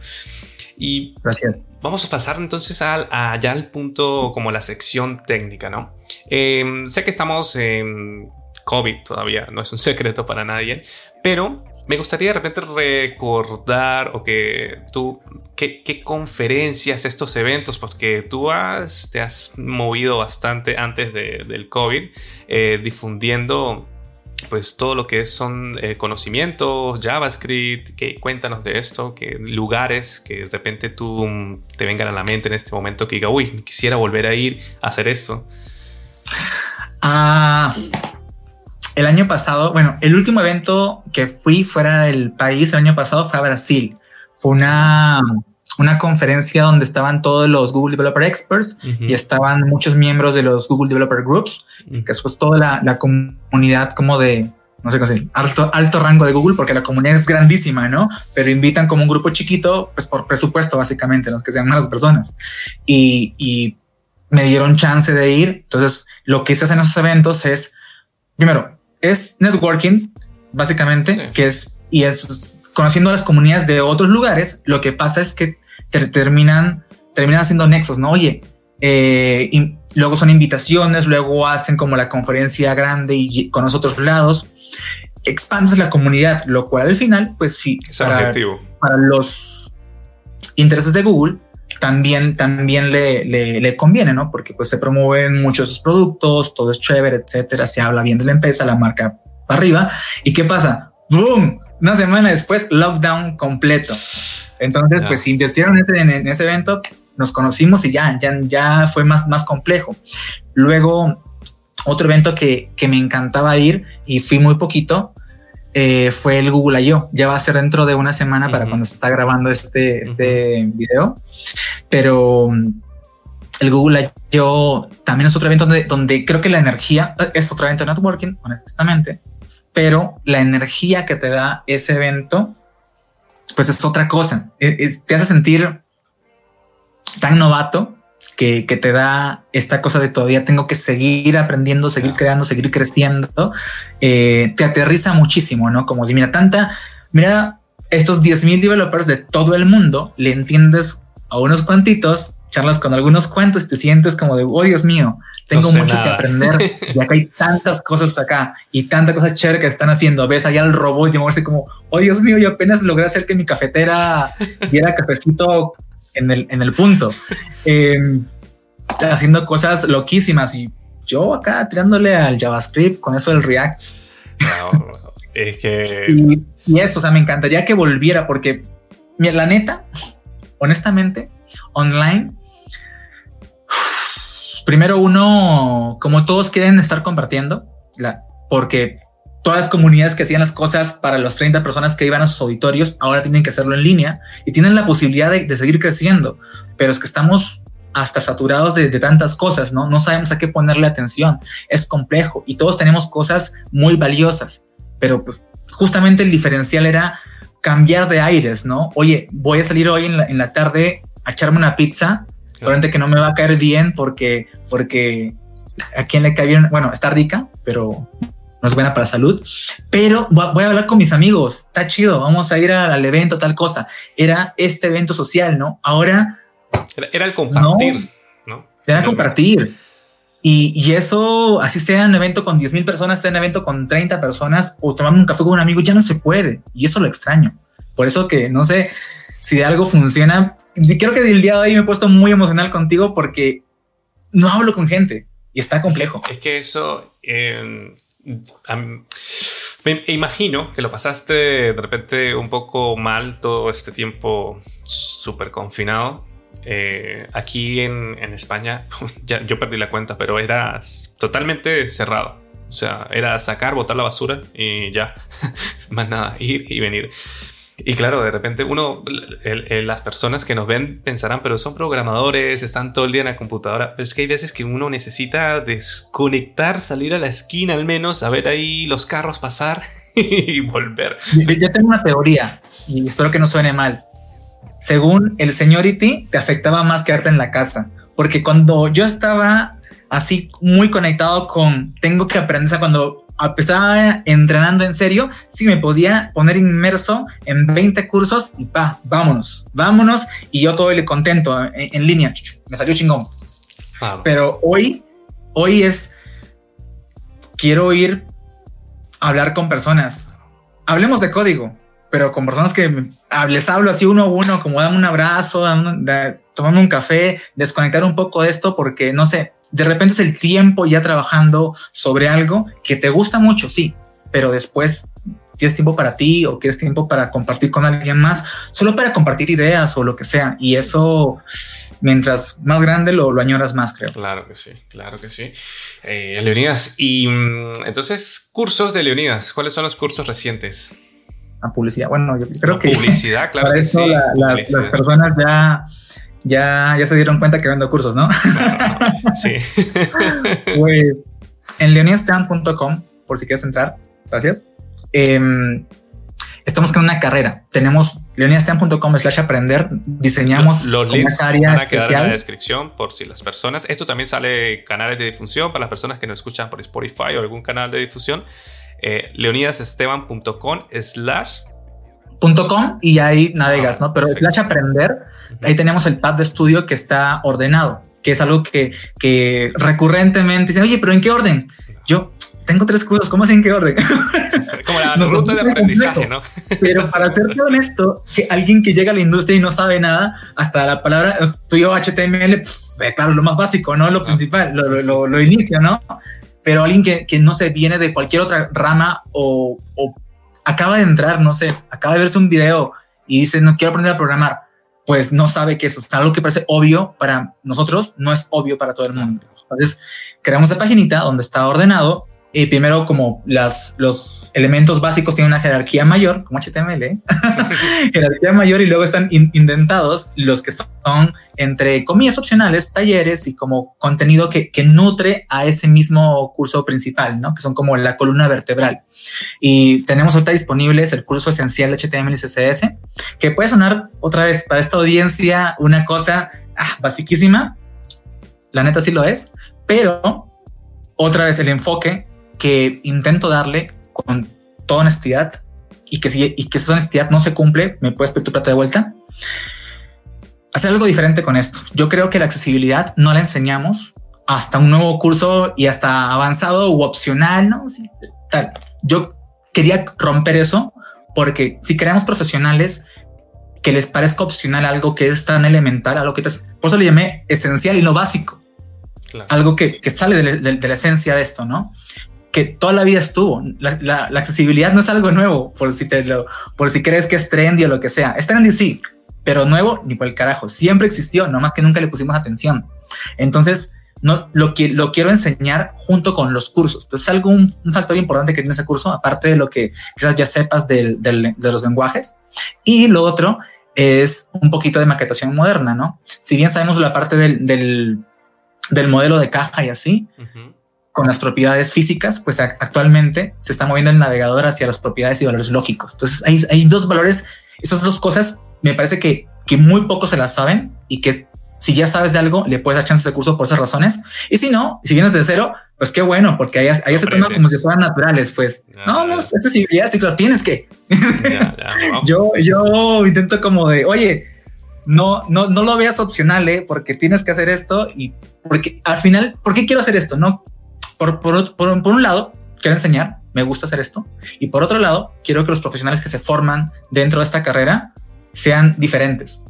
Y Gracias. vamos a pasar entonces al, allá al punto como la sección técnica, ¿no? Em, sé que estamos en COVID todavía, no es un secreto para nadie, pero me gustaría de repente recordar o que tú, qué, conferencias, estos eventos, porque tú has, te has movido bastante antes del COVID, eh, difundiendo pues todo lo que son eh, conocimientos, JavaScript, que cuéntanos de esto, que lugares que de repente tú mm, te vengan a la mente en este momento que diga, uy, quisiera volver a ir a hacer esto. Ah, el año pasado, bueno, el último evento que fui fuera del país el año pasado fue a Brasil. Fue una, una conferencia donde estaban todos los Google Developer Experts y estaban muchos miembros de los Google Developer Groups, que es pues toda la, la comunidad como de, no sé cómo decir, alto, alto rango de Google, porque la comunidad es grandísima, ¿no? Pero invitan como un grupo chiquito, pues por presupuesto, básicamente, los que sean más personas. Y, y me dieron chance de ir. Entonces, lo que hice en esos eventos es, primero, es networking, básicamente, que es, y es conociendo las comunidades de otros lugares, lo que pasa es que terminan, terminan haciendo nexos, ¿no? Oye, eh, y luego son invitaciones, luego hacen como la conferencia grande y con los otros lados, expandes la comunidad, lo cual al final, pues sí, para, para los intereses de Google, también, también le, le, conviene, ¿no? Porque pues se promueven muchos sus productos, todo es chévere, etcétera, se habla bien de la empresa, la marca para arriba. ¿Y qué pasa? ¡Boom! Una semana después, lockdown completo. Entonces, pues invirtieron en, en, ese evento, nos conocimos y ya, ya, ya fue más, más complejo. Luego, otro evento que, que me encantaba ir y fui muy poquito eh, fue el Google I.O. Ya va a ser dentro de una semana para cuando se está grabando este, este video. Pero mm, el Google I.O. también es otro evento donde, donde creo que la energía es otro evento de networking, honestamente, pero la energía que te da ese evento, pues es otra cosa. te hace sentir tan novato que, te da esta cosa de todavía tengo que seguir aprendiendo, seguir creando, seguir creciendo, eh, te aterriza muchísimo, ¿no? Como de, mira, tanta, mira, estos 10.000 developers de todo el mundo, le entiendes a unos cuantitos, charlas con algunos cuantos y te sientes como de, oh Dios mío, tengo mucho que aprender y acá hay tantas cosas acá y tanta cosa chévere que están haciendo. Ves allá el robot y moverse como, oh Dios mío, yo apenas logré hacer que mi cafetera diera cafecito en el, en el punto. Em, haciendo cosas loquísimas y yo acá tirándole al JavaScript con eso del React. es que... Y, y, esto, o sea, me encantaría que volviera porque, la neta, honestamente, online, primero uno, como todos quieren estar compartiendo, la, porque todas las comunidades que hacían las cosas para las 30 personas que iban a sus auditorios ahora tienen que hacerlo en línea y tienen la posibilidad de, de seguir creciendo, pero es que estamos hasta saturados de, de, tantas cosas, ¿no? No sabemos a qué ponerle atención, es complejo y todos tenemos cosas muy valiosas, pero pues justamente el diferencial era cambiar de aires, ¿no? Oye, voy a salir hoy en la, en la tarde a echarme una pizza, probablemente que no me va a caer bien porque, porque a quien le cae bien, bueno, está rica, pero no es buena para salud, pero voy a hablar con mis amigos, está chido, vamos a ir al evento, tal cosa. Era este evento social, ¿no? Ahora... Era, era el compartir, ¿no? ¿no? Era compartir. Y, y, eso, así sea un evento con 10 mil personas, sea un evento con 30 personas o tomando un café con un amigo, ya no se puede. Y eso lo extraño. Por eso que no sé si de algo funciona. Creo que el día de hoy me he puesto muy emocional contigo porque no hablo con gente y está complejo. Es que eso... Eh me imagino que lo pasaste de repente un poco mal todo este tiempo súper confinado. Eh, aquí en, en España, ya, yo perdí la cuenta, pero era totalmente cerrado. O sea, era sacar, botar la basura y ya, más nada, ir y venir. Y claro, de repente uno, las personas que nos ven pensarán, pero son programadores, están todo el día en la computadora. Pero es que hay veces que uno necesita desconectar, salir a la esquina al menos, a ver ahí los carros pasar y volver. Yo tengo una teoría y espero que no suene mal. Según el seniority, te afectaba más quedarte en la casa. Porque cuando yo estaba así muy conectado con tengo que aprender, o sea, cuando estaba entrenando en serio, sí me podía poner inmerso en 20 cursos y pa, vámonos, vámonos. Y yo todo el contento en, en línea, me salió chingón. Pero hoy, hoy es, quiero ir a hablar con personas. Hablemos de código, pero con personas que les hablo así uno a uno, como dame un abrazo, tomando un café, desconectar un poco de esto, porque no sé, de repente es el tiempo ya trabajando sobre algo que te gusta mucho, sí, pero después tienes tiempo para ti o quieres tiempo para compartir con alguien más, solo para compartir ideas o lo que sea. Y eso, mientras más grande, lo, lo añoras más, creo. Claro que sí, claro que sí. Eh, Leonidas, y mm, entonces, cursos de Leonidas, ¿cuáles son los cursos recientes? La publicidad, bueno, yo creo que... Publicidad, claro que sí. La, la, publicidad. Las personas ya ya, ya se dieron cuenta que vendo cursos, ¿no? Sí. pues, en leonidasteban.com, por si quieres entrar, gracias. Eh, estamos con una carrera. Tenemos leonidasteban.com slash aprender. Diseñamos los links área van a quedar especial. en la descripción por si las personas. Esto también sale canales de difusión para las personas que nos escuchan por Spotify o algún canal de difusión. Eh, leonidasesteban.com slash .com y ahí navegas, ¿no? Pero slash aprender, ahí tenemos el pad de estudio que está ordenado, que es algo que, que recurrentemente dicen, oye, pero ¿en qué orden? Yo tengo tres cursos, ¿cómo es en qué orden? Como la no, ruta de aprendizaje, ¿no? Pero para ser honesto, que alguien que llega a la industria y no sabe nada, hasta la palabra tuyo HTML, pff, claro, lo más básico, ¿no? Lo principal, lo, sí. lo, lo inicia, ¿no? Pero alguien que, que, no se viene de cualquier otra rama o, o acaba de entrar, no sé, acaba de verse un video y dice, no quiero aprender a programar, pues no sabe que eso es algo que parece obvio para nosotros, no es obvio para todo el mundo. Entonces, creamos la paginita donde está ordenado. Y primero, como las, los elementos básicos tienen una jerarquía mayor, como HTML, ¿eh? jerarquía mayor, y luego están in indentados los que son, entre comillas, opcionales, talleres y como contenido que, que nutre a ese mismo curso principal, ¿no? Que son como la columna vertebral. Y tenemos ahorita disponibles el curso esencial de HTML y CSS, que puede sonar otra vez para esta audiencia una cosa ah, basiquísima. La neta sí lo es, pero otra vez el enfoque que intento darle con toda honestidad y que si y que esa honestidad no se cumple, me puedes pedir tu plata de vuelta. Hacer algo diferente con esto. Yo creo que la accesibilidad no la enseñamos hasta un nuevo curso y hasta avanzado u opcional, ¿no? Sí, tal. Yo quería romper eso porque si queremos profesionales que les parezca opcional algo que es tan elemental, algo que te, por eso le llamé esencial y no básico algo que, sale de, la esencia de esto, ¿no? Que toda la vida estuvo. La, accesibilidad no es algo nuevo, por si, te lo, por si crees que es trendy o lo que sea. Es trendy, sí, pero nuevo ni por el carajo. Siempre existió, nomás que nunca le pusimos atención. Entonces, no, lo, que, lo quiero enseñar junto con los cursos. Entonces, es algo, un, factor importante que tiene ese curso, aparte de lo que quizás ya sepas de los lenguajes. Y lo otro es un poquito de maquetación moderna, ¿no? Si bien sabemos la parte del, del, modelo de caja y así, con las propiedades físicas, pues actualmente se está moviendo el navegador hacia las propiedades y valores lógicos. Entonces, hay, hay dos valores, esas dos cosas me parece que, que muy pocos se las saben y que si ya sabes de algo, le puedes dar chance ese curso por esas razones. Y si no, si vienes de cero, pues qué bueno, porque ahí, ahí se toma como si fueran naturales, pues. no, no, es accesibilidad, sí, claro, tienes que. yo, yo intento como de, oye, no, no, no lo veas opcional, ¿eh? porque tienes que hacer esto y porque al final, ¿por qué quiero hacer esto? No, por, por, por, un lado, quiero enseñar, me gusta hacer esto, y por otro lado, quiero que los profesionales que se forman dentro de esta carrera sean diferentes.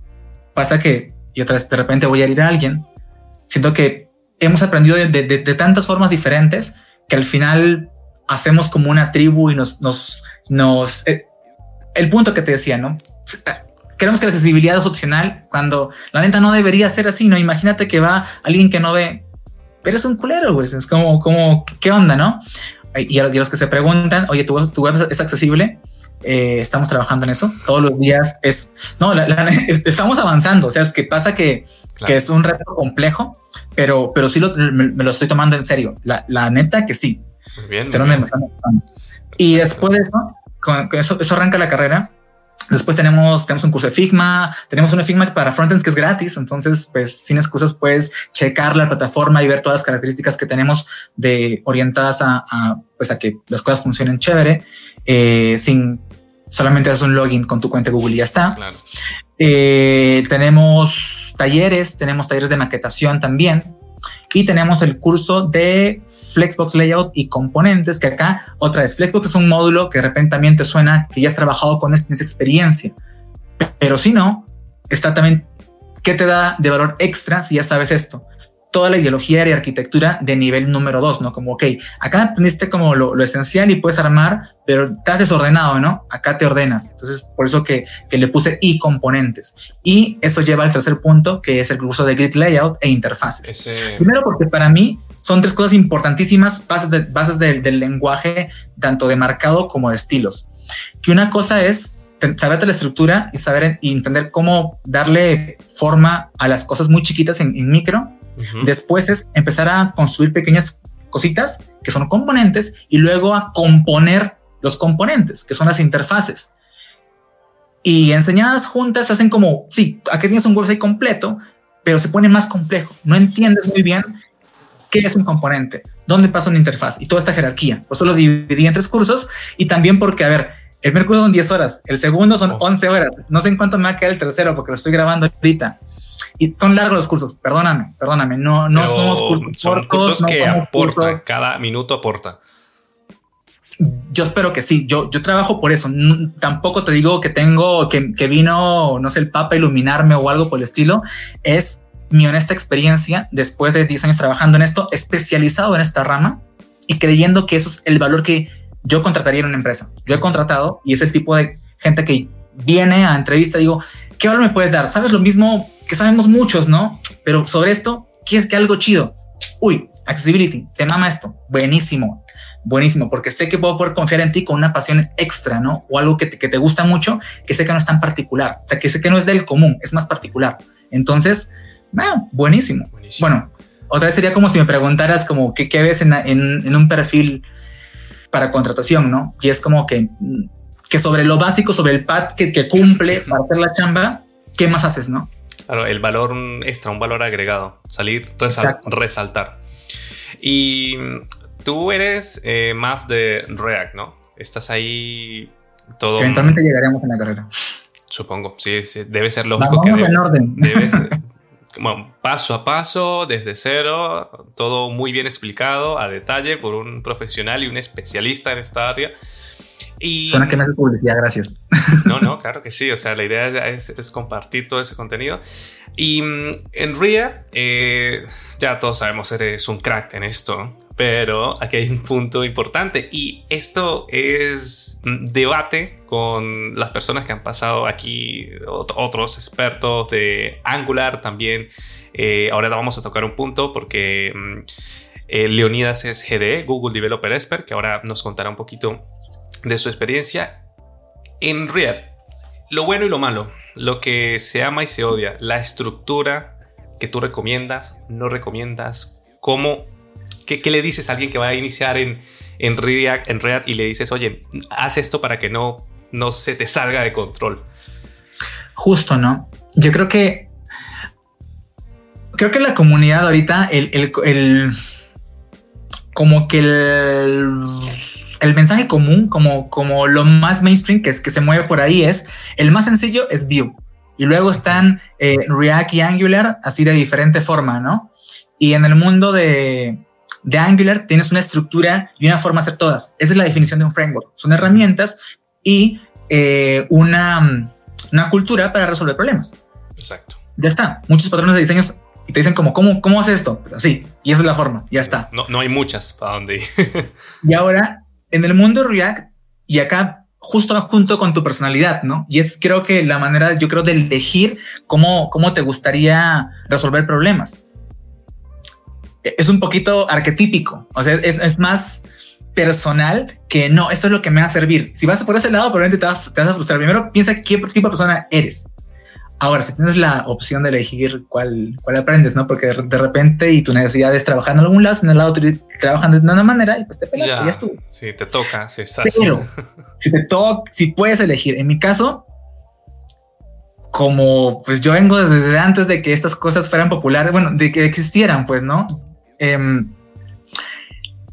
Pasa que y otra de repente voy a herir a alguien. Siento que hemos aprendido de, de, tantas formas diferentes que al final hacemos como una tribu y nos, nos, nos, eh, el punto que te decía, ¿no? Queremos que la accesibilidad es opcional cuando la neta no debería ser así, ¿no? Imagínate que va alguien que no ve, pero es un culero, güey. Es como, como, ¿qué onda, no? Y a, los que se preguntan, oye, ¿tu, tu web es accesible? Eh, estamos trabajando en eso. Todos los días es, no, estamos avanzando. O sea, es que pasa que, que es un reto complejo, pero, pero sí lo, me, lo estoy tomando en serio. La, la neta que sí. Muy bien, Y después de eso, con, eso, eso arranca la carrera. Después tenemos, tenemos un curso de Figma, tenemos un Figma para frontends que es gratis, entonces pues sin excusas puedes checar la plataforma y ver todas las características que tenemos de orientadas a, a pues a que las cosas funcionen chévere, eh, sin solamente haces un login con tu cuenta Google y ya está. Eh, tenemos talleres, tenemos talleres de maquetación también. Y tenemos el curso de Flexbox Layout y componentes, que acá otra vez, Flexbox es un módulo que de repente también te suena que ya has trabajado con esa experiencia. Pero si no, está también, ¿qué te da de valor extra si ya sabes esto? Toda la ideología y arquitectura de nivel número dos, ¿no? Como, ok, acá aprendiste como lo, esencial y puedes armar, pero estás desordenado, ¿no? Acá te ordenas. Entonces, por eso que, que, le puse y componentes. Y eso lleva al tercer punto, que es el curso de grid layout e interfaces. Primero, porque para mí son tres cosas importantísimas, bases, de, bases del lenguaje, tanto de marcado como de estilos. Que una cosa es saber la estructura y saber y entender cómo darle forma a las cosas muy chiquitas en, en micro Después es empezar a construir pequeñas cositas que son componentes y luego a componer los componentes, que son las interfaces. Y enseñadas juntas hacen como, sí, aquí tienes un website completo, pero se pone más complejo. No entiendes muy bien qué es un componente, dónde pasa una interfaz y toda esta jerarquía. Por eso lo dividí en tres cursos y también porque, a ver, el primer curso son 10 horas, el segundo son 11 horas. No sé en cuánto me va a quedar el tercero porque lo estoy grabando ahorita. Y son largos los cursos, perdóname, perdóname, no, no somos cursos son Cursos que aportan, cada minuto aporta. Yo espero que sí, yo, yo trabajo por eso. tampoco te digo que tengo, que, que vino, no sé, el Papa a iluminarme o algo por el estilo. Es mi honesta experiencia después de 10 años trabajando en esto, especializado en esta rama y creyendo que eso es el valor que yo contrataría en una empresa. Yo he contratado y es el tipo de gente que viene a entrevista y digo, ¿qué valor me puedes dar? ¿Sabes lo mismo que sabemos muchos, ¿no? Pero sobre esto, ¿quieres que algo chido? Uy, accessibility, te mama esto. Buenísimo, buenísimo, porque sé que puedo poder confiar en ti con una pasión extra, ¿no? O algo que te, que te gusta mucho, que sé que no es tan particular, o sea, que sé que no es del común, es más particular. Entonces, bueno, buenísimo. Bueno, otra vez sería como si me preguntaras como qué, qué ves en, en, un perfil para contratación, ¿no? Y es como que, que sobre lo básico, sobre el pad que, que cumple para hacer la chamba, ¿qué más haces, no? Claro, el valor extra, un valor agregado, salir, resaltar. Y tú eres eh, más de React, ¿no? Estás ahí todo... Eventualmente llegaremos en la carrera. Supongo, sí, debe ser lógico que... en orden. bueno, paso a paso, desde cero, todo muy bien explicado, a detalle, por un profesional y un especialista en esta área. Y, Suena que me hace publicidad, gracias. No, no, claro que sí. O sea, la idea es, compartir todo ese contenido. Y mm, en RIA, eh, ya todos sabemos, eres un crack en esto, pero aquí hay un punto importante y esto es debate con las personas que han pasado aquí, otros expertos de Angular también. Eh, ahora vamos a tocar un punto porque mm, eh, Leonidas es GDE, Google Developer Expert, que ahora nos contará un poquito de su experiencia en React. Lo bueno y lo malo, lo que se ama y se odia, la estructura que tú recomiendas, no recomiendas, cómo, qué, le dices a alguien que va a iniciar en, en, en y le dices, oye, haz esto para que no, no se te salga de control. Justo, ¿no? Yo creo que creo que la comunidad ahorita, el, el como que el el mensaje común, como, como lo más mainstream que, es, que se mueve por ahí es, el más sencillo es Vue. Y luego están eh, React y Angular así de diferente forma, ¿no? Y en el mundo de, de Angular tienes una estructura y una forma de hacer todas. Esa es la definición de un framework. Son herramientas y eh, una, una cultura para resolver problemas. Exacto. Ya está. Muchos patrones de diseños y te dicen como, ¿cómo, cómo haces esto? Pues así. Y esa es la forma. Ya está. No, no hay muchas para dónde ir. y ahora en el mundo React y acá justo junto con tu personalidad, ¿no? Y es creo que la manera, yo creo, de elegir cómo, cómo te gustaría resolver problemas. E, es un poquito arquetípico, o sea, es, más personal que no, esto es lo que me va a servir. Si vas por ese lado, probablemente te vas, te vas a frustrar. Primero piensa qué tipo de persona eres. Ahora, si tienes la opción de elegir cuál, cuál aprendes, ¿no? Porque de repente y tu necesidad es trabajar en algún lado, en el lado trabajando de una manera y pues te pelas ya, ya Sí, te toca, si estás. Pero si te toca, si puedes elegir, en mi caso, como pues yo vengo desde antes de que estas cosas fueran populares, bueno, de que existieran, pues, ¿no? Em,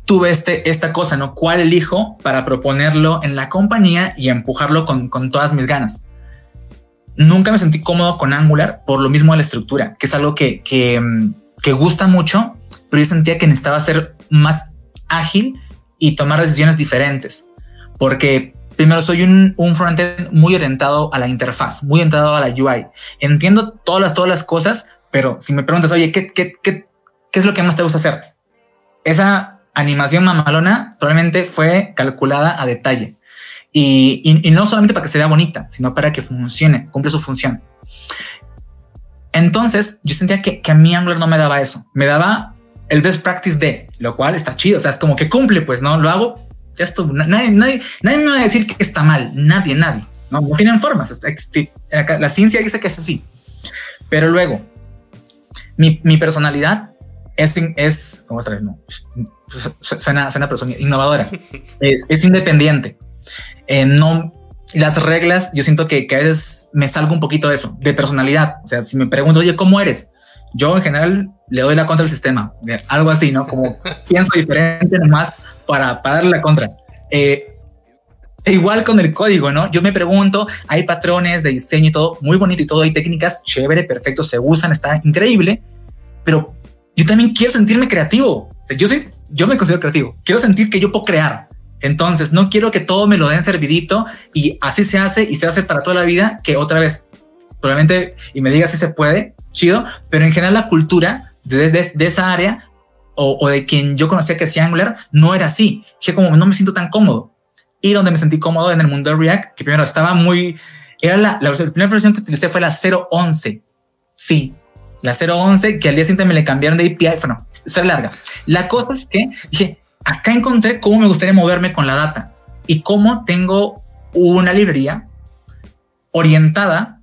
tuve este, esta cosa, ¿no? ¿Cuál elijo para proponerlo en la compañía y empujarlo con, con todas mis ganas? Nunca me sentí cómodo con Angular por lo mismo de la estructura, que es algo que, que, mm, que gusta mucho, pero yo sentía que necesitaba ser más ágil y tomar decisiones diferentes. Porque primero soy un, un frontend muy orientado a la interfaz, muy orientado a la UI. Entiendo todas las, todas las cosas, pero si me preguntas, oye, ¿qué, qué, qué, qué es lo que más te gusta hacer? Esa animación mamalona probablemente fue calculada a detalle. Y, no solamente para que se vea bonita, sino para que funcione, cumple su función. Entonces yo sentía que, que a mí Angular no me daba eso, me daba el best practice de, lo cual está chido, o sea, es como que cumple, pues, ¿no? Lo hago, ya estuvo, nadie, nadie, nadie me va a decir que está mal, nadie, nadie, ¿no? No tienen formas, la ciencia dice que es así. Pero luego, mi, mi personalidad es, es ¿cómo otra vez? No, suena, suena persona innovadora, es, es independiente. Eh, no, las reglas, yo siento que, que, a veces me salgo un poquito de eso, de personalidad. O sea, si me pregunto, oye, ¿cómo eres? Yo en general le doy la contra al sistema, algo así, ¿no? Como pienso diferente nomás para, para darle la contra. Eh, e igual con el código, ¿no? Yo me pregunto, hay patrones de diseño y todo, muy bonito y todo, hay técnicas chévere, perfecto, se usan, está increíble, pero yo también quiero sentirme creativo. O sea, yo soy, yo me considero creativo. Quiero sentir que yo puedo crear. Entonces, no quiero que todo me lo den servidito y así se hace y se hace para toda la vida, que otra vez, probablemente, y me diga si se puede, chido, pero en general la cultura de, esa área o, de quien yo conocía que hacía Angular no era así. Que como no me siento tan cómodo. Y donde me sentí cómodo en el mundo de React, que primero estaba muy, era la, la, primera versión que utilicé fue la 0.11. Sí, la 0.11, que al día siguiente me le cambiaron de API. Bueno, es larga. La cosa es que dije, acá encontré cómo me gustaría moverme con la data y cómo tengo una librería orientada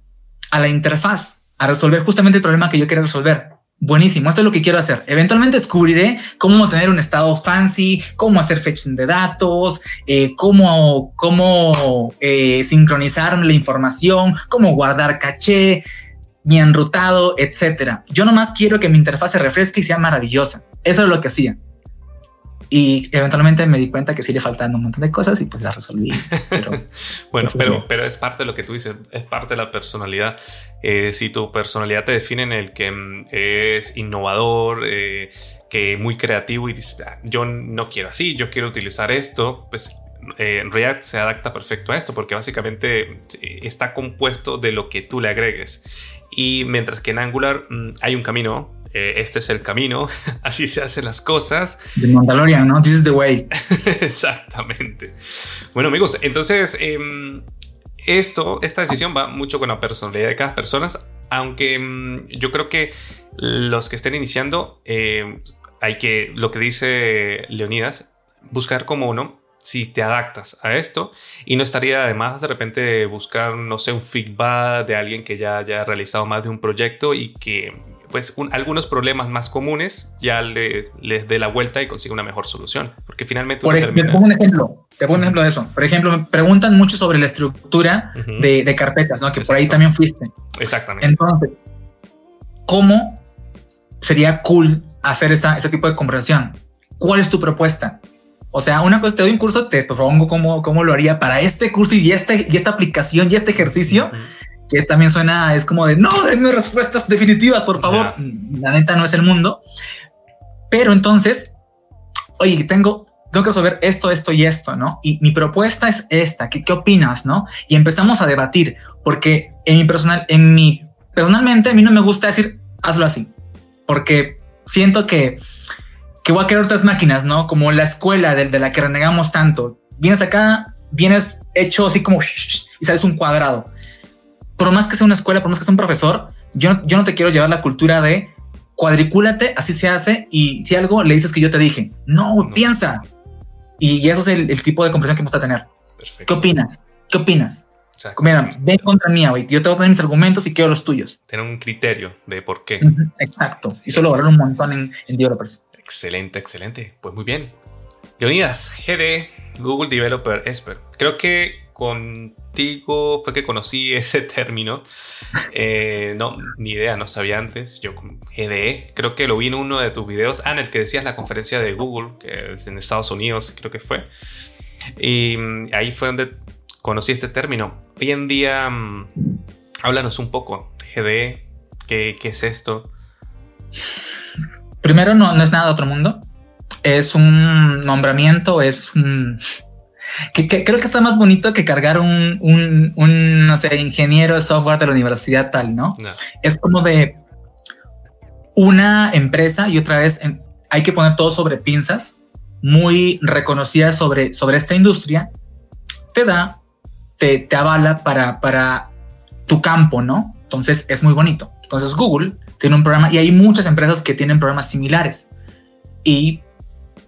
a la interfaz, a resolver justamente el problema que yo quiero resolver. Buenísimo, esto es lo que quiero hacer. Eventualmente descubriré cómo tener un estado fancy, cómo hacer fetching de datos, eh, cómo, cómo eh, sincronizar la información, cómo guardar caché, mi enrutado, etcétera. Yo nomás quiero que mi interfaz se refresque y sea maravillosa. Eso es lo que hacía. Y eventualmente me di cuenta que sí le faltaban un montón de cosas y pues las resolví. bueno, pero, pero es parte de lo que tú dices, es parte de la personalidad. Eh, si tu personalidad te define en el que mm, es innovador, eh, que muy creativo y dices, ah, yo no quiero así, yo quiero utilizar esto, pues eh, React se adapta perfecto a esto porque básicamente eh, está compuesto de lo que tú le agregues. Y mientras que en Angular mm, hay un camino, eh, este es el camino, así se hacen las cosas. De Mandalorian, ¿no? This is the way. Exactamente. Bueno amigos, entonces em, esto, esta decisión va mucho con la personalidad de cada persona, aunque mm, yo creo que los que estén iniciando, em, hay que, lo que dice Leonidas, buscar como uno si te adaptas a esto y no estaría además de repente buscar, no sé, un feedback de alguien que ya haya realizado más de un proyecto y que pues algunos problemas más comunes ya le, les dé la vuelta y consiga una mejor solución. Porque finalmente... Por ejemplo, te pongo un ejemplo, te pongo un ejemplo de eso. Por ejemplo, me preguntan mucho sobre la estructura de, carpetas, ¿no? Que por ahí también fuiste. Exactamente. Entonces, ¿cómo sería cool hacer esa, ese tipo de conversación? ¿Cuál es tu propuesta? O sea, una cosa, te doy un curso, te propongo cómo, cómo lo haría para este curso y, este, y esta aplicación y este ejercicio que también suena, es como de, no, denme respuestas definitivas, por favor. La neta no es el mundo. Pero entonces, oye, tengo, tengo que resolver esto, esto y esto, ¿no? Y mi propuesta es esta, ¿qué, qué opinas, no? Y empezamos a debatir, porque en mi personal, en mi, personalmente, a mí no me gusta decir, hazlo así, porque siento que, que voy a crear otras máquinas, ¿no? Como la escuela de, de la que renegamos tanto. Vienes acá, vienes hecho así como y sales un cuadrado por más que sea una escuela, por más que sea un profesor, yo, yo no te quiero llevar la cultura de cuadricúlate, así se hace, y si algo le dices que yo te dije, no, piensa. Y, eso es el, tipo de conversación que vamos a tener. ¿Qué opinas? ¿Qué opinas? Mira, ven contra mí, güey. Yo te voy a poner mis argumentos y quiero los tuyos. Tener un criterio de por qué. Exacto. Y eso lograr un montón en, en Developers. Excelente, excelente. Pues muy bien. Leonidas, GD, Google Developer Expert. Creo que contigo fue que conocí ese término. Eh, no, ni idea, no sabía antes. Yo GDE, creo que lo vi en uno de tus videos. Ah, en el que decías la conferencia de Google, que es en Estados Unidos, creo que fue. Y mm, ahí fue donde conocí este término. Hoy en día, mm, háblanos un poco. GDE, ¿qué, ¿qué, es esto? Primero, no, no es nada de otro mundo. Es un nombramiento, es un que, creo que está más bonito que cargar un, un, no sé, ingeniero de software de la universidad tal, ¿no? Es como de una empresa y otra vez hay que poner todo sobre pinzas, muy reconocida sobre, sobre esta industria, te da, te, te avala para, para tu campo, ¿no? Entonces es muy bonito. Entonces Google tiene un programa y hay muchas empresas que tienen programas similares. Y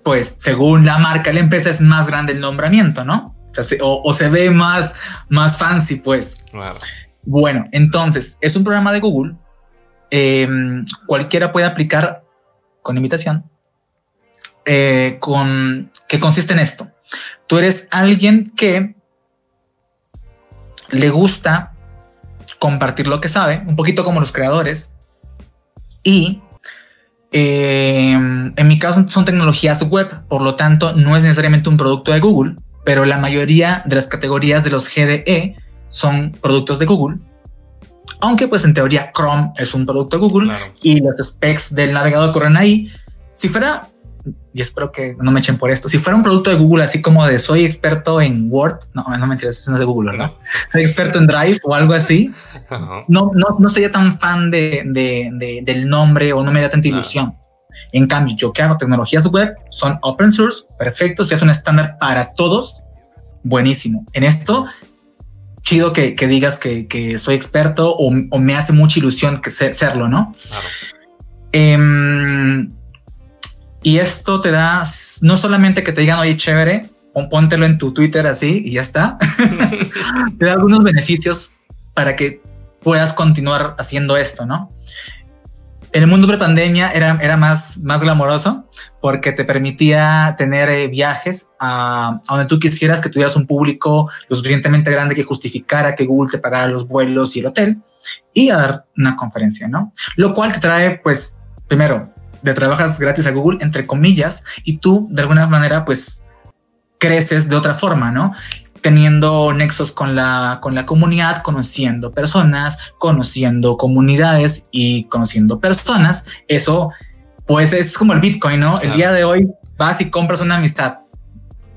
pues según la marca la empresa es más grande el nombramiento, ¿no? O, se, ve más, más fancy, pues. Bueno, entonces es un programa de Google. Em, cualquiera puede aplicar con invitación. Eh, con que consiste en esto. Tú eres alguien que le gusta compartir lo que sabe, un poquito como los creadores, y eh, en mi caso son tecnologías web, por lo tanto no es necesariamente un producto de Google, pero la mayoría de las categorías de los GDE son productos de Google. Aunque pues en teoría Chrome es un producto de Google y los specs del navegador corren ahí. Si fuera y espero que no me echen por esto. Si fuera un producto de Google, así como de soy experto en Word, no, no me entiendes, eso no es de Google, ¿verdad? Soy experto en Drive o algo así. No, no, no sería tan fan de, de, del nombre o no me da tanta ilusión. En cambio, yo que hago tecnologías web son open source, perfecto. Si es un estándar para todos, buenísimo. En esto, chido que, que digas que, que, soy experto o, o, me hace mucha ilusión que serlo, ¿no? Claro. Eh, y esto te da no solamente que te digan, oye, chévere, póntelo en tu Twitter así y ya está. te da algunos beneficios para que puedas continuar haciendo esto, ¿no? El mundo pre-pandemia era, era más, más glamoroso porque te permitía tener eh, viajes a, a, donde tú quisieras, que tuvieras un público lo suficientemente grande que justificara que Google te pagara los vuelos y el hotel y a dar una conferencia, ¿no? Lo cual te trae, pues, primero, de trabajas gratis a Google, entre comillas, y tú de alguna manera pues creces de otra forma, ¿no? teniendo nexos con la, con la comunidad, conociendo personas, conociendo comunidades y conociendo personas. Eso, pues es como el Bitcoin, ¿no? El día de hoy vas y compras una amistad.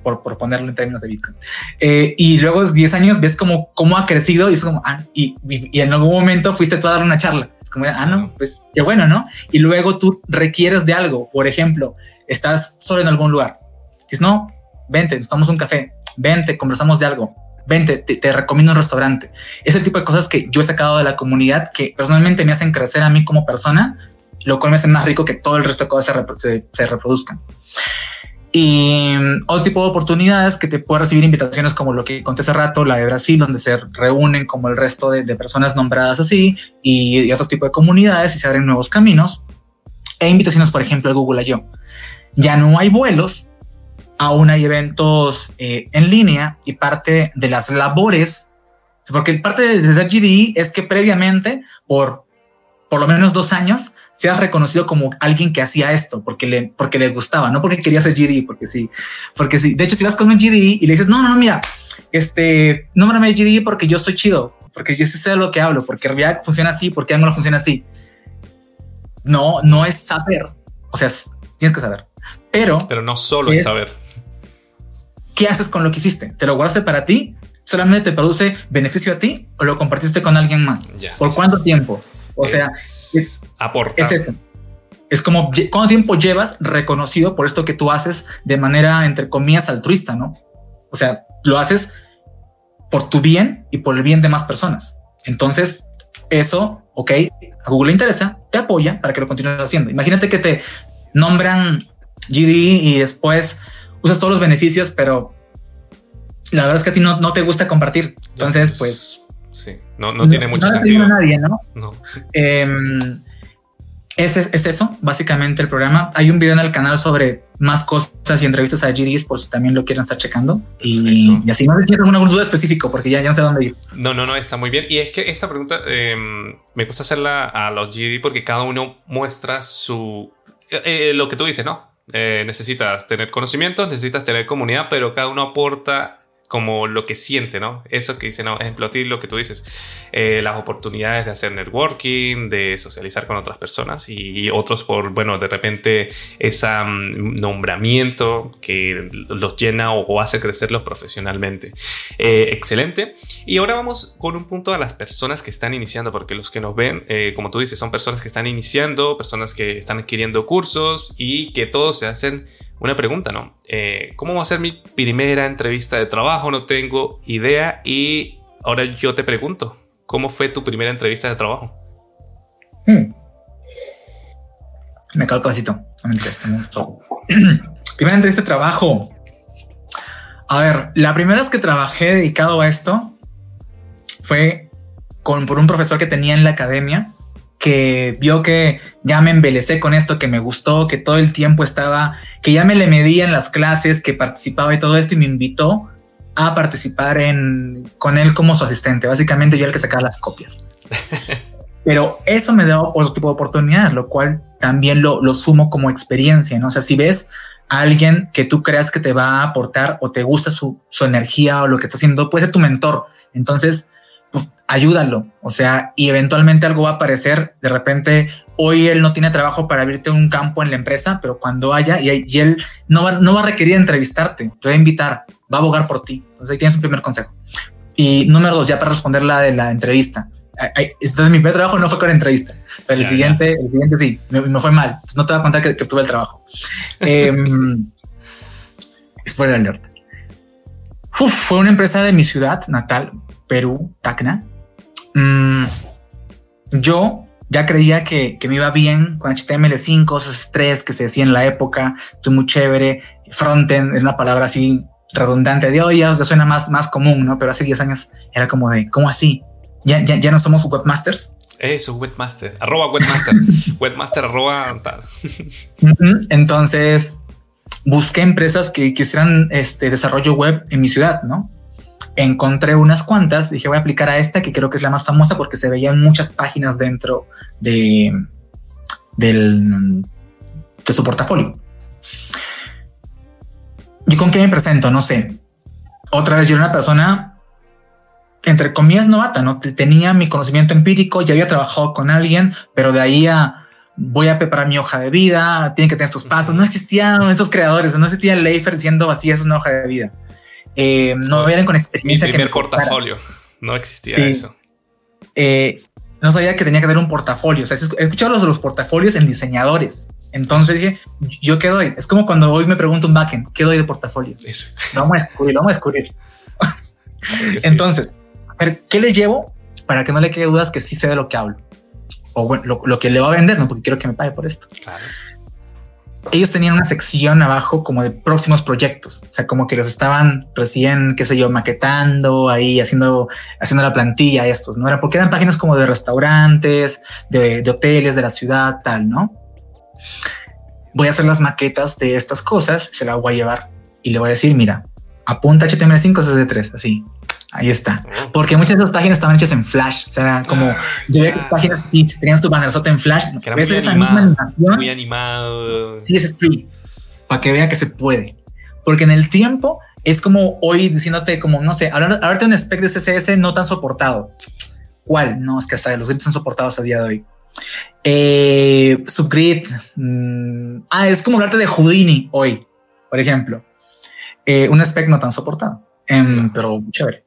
por, por ponerlo en términos de Bitcoin. Eh, y luego 10 años ves como cómo ha crecido y es como, ah, y, y, en algún momento fuiste tú a dar una charla. Como, ah, no, pues qué bueno, ¿no? Y luego tú requieres de algo. Por ejemplo, estás solo en algún lugar. Dices, no, vente, nos tomamos un café, vente, conversamos de algo, vente, te, te, recomiendo un restaurante. Ese tipo de cosas que yo he sacado de la comunidad que personalmente me hacen crecer a mí como persona, lo cual me hace más rico que todo el resto de cosas se, se, reproduzcan. Y mm, otro tipo de oportunidades que te puede recibir invitaciones como lo que conté hace rato, la de Brasil, donde se reúnen como el resto de, de personas nombradas así y, y, otro tipo de comunidades y se abren nuevos caminos. E invitaciones, por ejemplo, al Google I.O. Ya no hay vuelos, aún hay eventos eh, en línea y parte de las labores, porque parte de GDE es que previamente, por por lo menos dos años, seas reconocido como alguien que hacía esto porque le, porque le gustaba, no porque quería ser GDE, porque sí, porque sí. De hecho, si vas con un GDE y le dices, no, no, no, mira, este, nómbrame GDE porque yo estoy chido, porque yo sé de lo que hablo, porque React funciona así, porque no funciona así. No, no es saber. O sea, tienes que saber. Pero. Pero no solo es, saber. ¿Qué haces con lo que hiciste? ¿Te lo guardaste para ti? ¿Solamente te produce beneficio a ti o lo compartiste con alguien más? ¿Por cuánto tiempo? O sea, es, aportar. es esto. Es como cuánto tiempo llevas reconocido por esto que tú haces de manera, entre comillas, altruista, ¿no? O sea, lo haces por tu bien y por el bien de más personas. Entonces, eso, ok, a Google le interesa, te apoya para que lo continúes haciendo. Imagínate que te nombran GD y después usas todos los beneficios, pero la verdad es que a ti no, no te gusta compartir. Entonces, pues... Sí, no, no, tiene mucho sentido. nadie, ¿no? no. Eh, es, es, eso, básicamente el programa. Hay un video en el canal sobre más cosas y entrevistas a GDs por si también lo quieren estar checando. Y, y, así no les alguna duda específico porque ya, ya, no sé dónde ir. No, no, no, está muy bien. Y es que esta pregunta eh, me gusta hacerla a los GD porque cada uno muestra su... Eh, lo que tú dices, ¿no? Eh, necesitas tener conocimientos, necesitas tener comunidad, pero cada uno aporta como lo que siente, ¿no? Eso que dice, no, ejemplo, a lo que tú dices, eh, las oportunidades de hacer networking, de socializar con otras personas y, otros por, bueno, de repente ese nombramiento que los llena o, hace crecerlos profesionalmente. Eh, excelente. Y ahora vamos con un punto a las personas que están iniciando, porque los que nos ven, eh, como tú dices, son personas que están iniciando, personas que están adquiriendo cursos y que todos se hacen una pregunta, ¿no? Eh, ¿Cómo va a ser mi primera entrevista de trabajo? No tengo idea. Y ahora yo te pregunto, ¿cómo fue tu primera entrevista de trabajo? Hmm. Me calco así. primera entrevista de trabajo. A ver, la primera vez que trabajé dedicado a esto fue con, por un profesor que tenía en la academia que vio que ya me embelecé con esto, que me gustó, que todo el tiempo estaba, que ya me le medía en las clases, que participaba y todo esto y me invitó a participar en, con él como su asistente. Básicamente yo el que sacaba las copias. Pero eso me da otro tipo de oportunidades, lo cual también lo, lo sumo como experiencia, ¿no? O sea, si ves a alguien que tú creas que te va a aportar o te gusta su, su energía o lo que está haciendo, puede ser tu mentor. Entonces, ayúdalo. O sea, y eventualmente algo va a aparecer. De repente, hoy él no tiene trabajo para abrirte un campo en la empresa, pero cuando haya, y, él no va, no va a requerir entrevistarte, te va a invitar, va a abogar por ti. Entonces ahí tienes un primer consejo. Y número dos, ya para responder la de la entrevista. Entonces mi primer trabajo no fue con entrevista, pero el siguiente, el siguiente sí, me, fue mal. Entonces, no te voy a contar que, tuve el trabajo. eh, spoiler alert. fue una empresa de mi ciudad natal, Perú, Tacna, mm, yo ya creía que, me iba bien con HTML5, esos tres que se decía en la época, estoy muy chévere, frontend es una palabra así redundante de hoy, ya, suena más, más común, ¿no? Pero hace 10 años era como de, ¿cómo así? ¿Ya, ya, ya no somos webmasters? Eso, webmaster, arroba webmaster, webmaster arroba tal. Entonces, busqué empresas que quisieran este desarrollo web en mi ciudad, ¿no? Encontré unas cuantas, dije voy a aplicar a esta que creo que es la más famosa porque se veían muchas páginas dentro de, del, de su portafolio. ¿Y con qué me presento? No sé. Otra vez yo era una persona, entre comillas, novata, ¿no? Tenía mi conocimiento empírico, ya había trabajado con alguien, pero de ahí voy a preparar mi hoja de vida, tiene que tener estos pasos. No existían esos creadores, no existía Leifer diciendo así es una hoja de vida. Eh, no vienen con experiencia. Mi primer portafolio, no existía eso. Eh, no sabía que tenía que tener un portafolio. O sea, he escuchado los los portafolios en diseñadores. Entonces dije, yo qué doy. Es como cuando hoy me pregunto un backend, ¿qué doy de portafolio? Eso. Lo vamos a descubrir, lo vamos a descubrir. Entonces, ¿qué le llevo para que no le quede dudas que sí sé de lo que hablo? O bueno, lo, que le va a vender, no porque quiero que me pague por esto. Claro. Ellos tenían una sección abajo como de próximos proyectos, o sea, como que los estaban recién, qué sé yo, maquetando ahí, haciendo, haciendo la plantilla estos, ¿no? Era porque eran páginas como de restaurantes, de, hoteles, de la ciudad, tal, ¿no? Voy a hacer las maquetas de estas cosas, se las voy a llevar y le voy a decir, mira, apunta HTML5, CSS3, así. Ahí está. Porque muchas de esas páginas estaban hechas en Flash. O sea, como yo páginas así, tenías tu bannerzote en Flash. Que era muy esa misma animación? Muy animado. Sí, es street. Para que vea que se puede. Porque en el tiempo es como hoy diciéndote como, no sé, hablarte un spec de CSS no tan soportado. ¿Cuál? No, es que hasta los grids son soportados a día de hoy. Eh, subgrid. Mm, ah, es como hablarte de Houdini hoy, por ejemplo. Eh, un spec no tan soportado, em, pero chévere.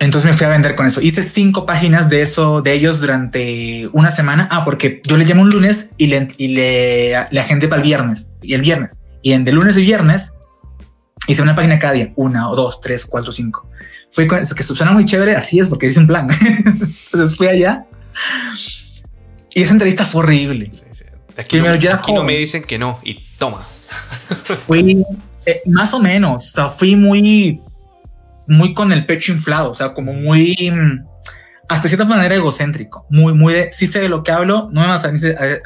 Entonces me fui a vender con eso. Hice cinco páginas de eso, de ellos durante una semana. Ah, porque yo le llamo un lunes y le, y le, agendé para el viernes y el viernes. Y en de lunes y viernes hice una página cada día, una o dos, tres, cuatro, cinco. Fue con eso que suena muy chévere. Así es porque hice un plan. Entonces fui allá y esa entrevista fue horrible. Aquí, Primero, no, aquí no me dicen que no y toma. Fui eh, más o menos. O sea, fui muy, muy con el pecho inflado. O sea, como muy, mm, hasta cierta manera egocéntrico. Muy, muy de, sí sé de lo que hablo. No me vas a,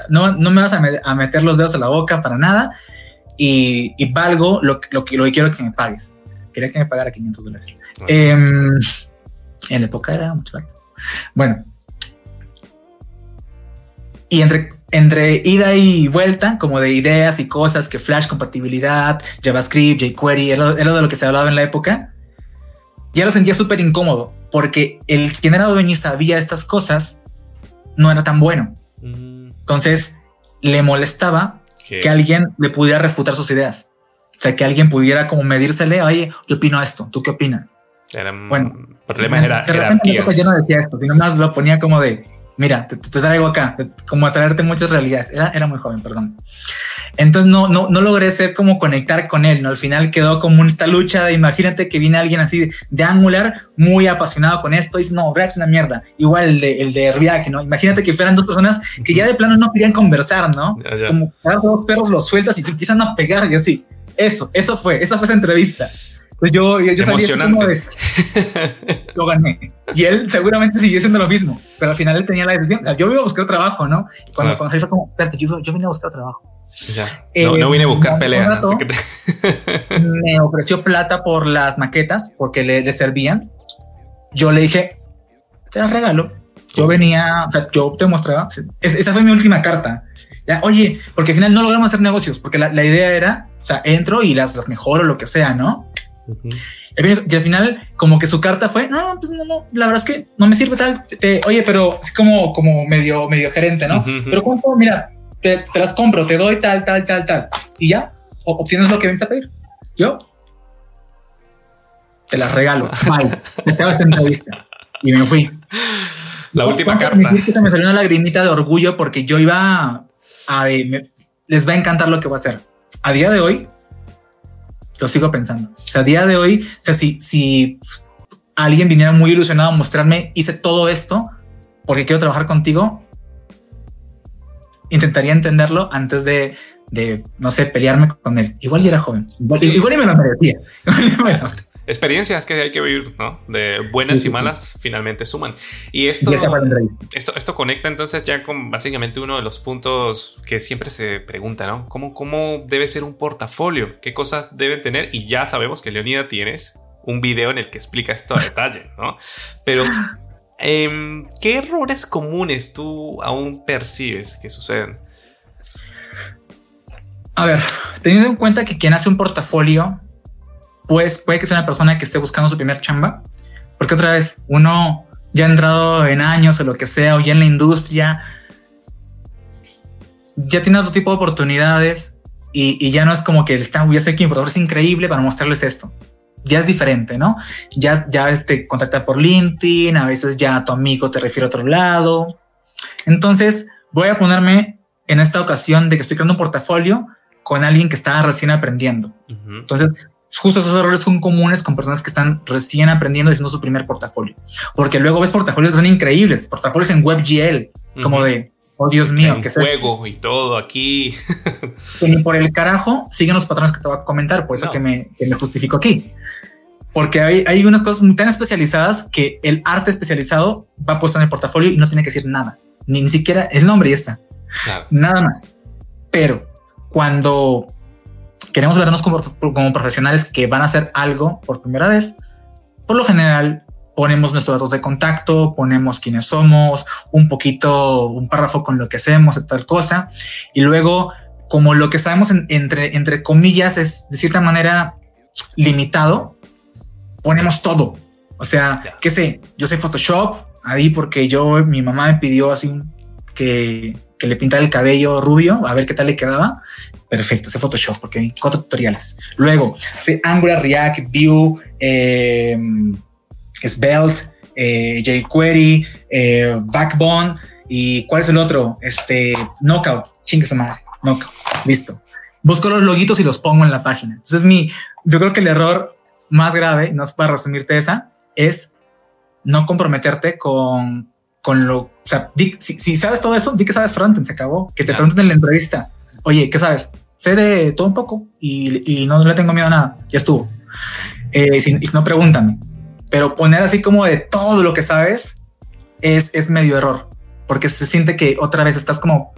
no, no me vas a, meter los dedos a la boca para nada. Y, y valgo lo, lo, que, lo que quiero que me pagues. Quería que me pagara 500 dólares. Em, en la época era mucho Bueno. Y entre entre ida y vuelta, como de ideas y cosas que Flash, compatibilidad, JavaScript, jQuery, era, lo de lo que se hablaba en la época, ya lo sentía súper incómodo, porque el quien era dueño y sabía estas cosas no era tan bueno. Mm. Entonces le molestaba que alguien le pudiera refutar sus ideas. O sea, que alguien pudiera como medírsele, oye, yo opino esto, ¿tú qué opinas? bueno, problemas era, de repente yo no decía esto, sino más lo ponía como de, mira, te, traigo acá, como a traerte muchas realidades. Era, era muy joven, perdón. Entonces no, no, no logré ser como conectar con él, ¿no? Al final quedó como esta lucha de imagínate que viene alguien así de, Angular, muy apasionado con esto, y dice, no, React es una mierda. Igual el de, el de React, ¿no? Imagínate que fueran dos personas que ya de plano no querían conversar, ¿no? Como cada dos perros los sueltas y se empiezan a pegar y así. Eso, eso fue, esa fue esa entrevista. Pues yo, yo salí como de, lo gané. Y él seguramente siguió siendo lo mismo, pero al final él tenía la decisión. yo iba a buscar trabajo, ¿no? Cuando, cuando fue como, espérate, yo, yo vine a buscar trabajo. Ya. no, no, vine a buscar eh, pelea. me ofreció plata por las maquetas porque le, le servían. Yo le dije, te las regalo. Yo venía, o sea, yo te mostraba. esa fue mi última carta. Ya, oye, porque al final no logramos hacer negocios, porque la, la idea era, o sea, entro y las, las mejoro, lo que sea, ¿no? Y al final, como que su carta fue, no, pues no, no, la verdad es que no me sirve tal. oye, pero es como, como medio, medio gerente, ¿no? Pero como, mira, te, las compro, te doy tal, tal, tal, tal. Y ya, obtienes lo que vienes a pedir. Yo te las regalo. Bye. Te entrevista. Y me fui. La última carta. me salió una lagrimita de orgullo porque yo iba a... les va a encantar lo que voy a hacer. A día de hoy, lo sigo pensando. O sea, a día de hoy, o sea, si, si alguien viniera muy ilusionado a mostrarme, hice todo esto porque quiero trabajar contigo, intentaría entenderlo antes de, de no sé, pelearme con él. Igual ya era joven. Igual, igual y me lo merecía. Experiencias que hay que vivir, ¿no? De buenas y malas finalmente suman. Y esto, esto, esto conecta entonces ya con básicamente uno de los puntos que siempre se pregunta, ¿no? ¿Cómo, cómo debe ser un portafolio? ¿Qué cosas deben tener? Y ya sabemos que Leonida tienes un video en el que explica esto a detalle, ¿no? Pero, em, ¿qué errores comunes tú aún percibes que suceden? A ver, teniendo en cuenta que quien hace un portafolio pues puede que sea una persona que esté buscando su primer chamba, porque otra vez uno ya entrado en años o lo que sea, o ya en la industria, ya tiene otro tipo de oportunidades y, ya no es como que está, ya estoy aquí, por es increíble para mostrarles esto. Ya es diferente, ¿no? Ya, ya este, contactar por LinkedIn, a veces ya tu amigo te refiere a otro lado. Entonces, voy a ponerme en esta ocasión de que estoy creando un portafolio con alguien que está recién aprendiendo. Entonces, justo esos errores son comunes con personas que están recién aprendiendo y haciendo su primer portafolio. Porque luego ves portafolios que son increíbles, portafolios en WebGL, como de, oh Dios mío, que es juego y todo aquí. ni por el carajo siguen los patrones que te voy a comentar, por eso que, me, que me justifico aquí. Porque hay, hay unas cosas tan especializadas que el arte especializado va puesto en el portafolio y no tiene que decir nada, ni, ni siquiera el nombre y está. Nada más. Pero cuando queremos vernos como, como, profesionales que van a hacer algo por primera vez, por lo general ponemos nuestros datos de contacto, ponemos quiénes somos, un poquito, un párrafo con lo que hacemos, tal cosa, y luego como lo que sabemos entre, entre comillas es de cierta manera limitado, ponemos todo. O sea, qué sé, yo sé Photoshop ahí porque yo, mi mamá me pidió así que, que le pintara el cabello rubio, a ver qué tal le quedaba. Perfecto, sé Photoshop porque hay cuatro tutoriales. Luego, sé Angular, React, Vue, eh, Svelte, eh, jQuery, eh, Backbone y ¿cuál es el otro? Este, Knockout, chingue su madre, Knockout, listo. Busco los loguitos y los pongo en la página. Entonces, mi, yo creo que el error más grave, no es para resumirte esa, es no comprometerte con, con lo, o sea, si, sabes todo eso, di que sabes frontend, se acabó. Que te pregunten en la entrevista, oye, ¿qué sabes? Sé de todo un poco y, no, le tengo miedo a nada, ya estuvo. Eh, si, si, no, pregúntame. Pero poner así como de todo lo que sabes es, es medio error, porque se siente que otra vez estás como,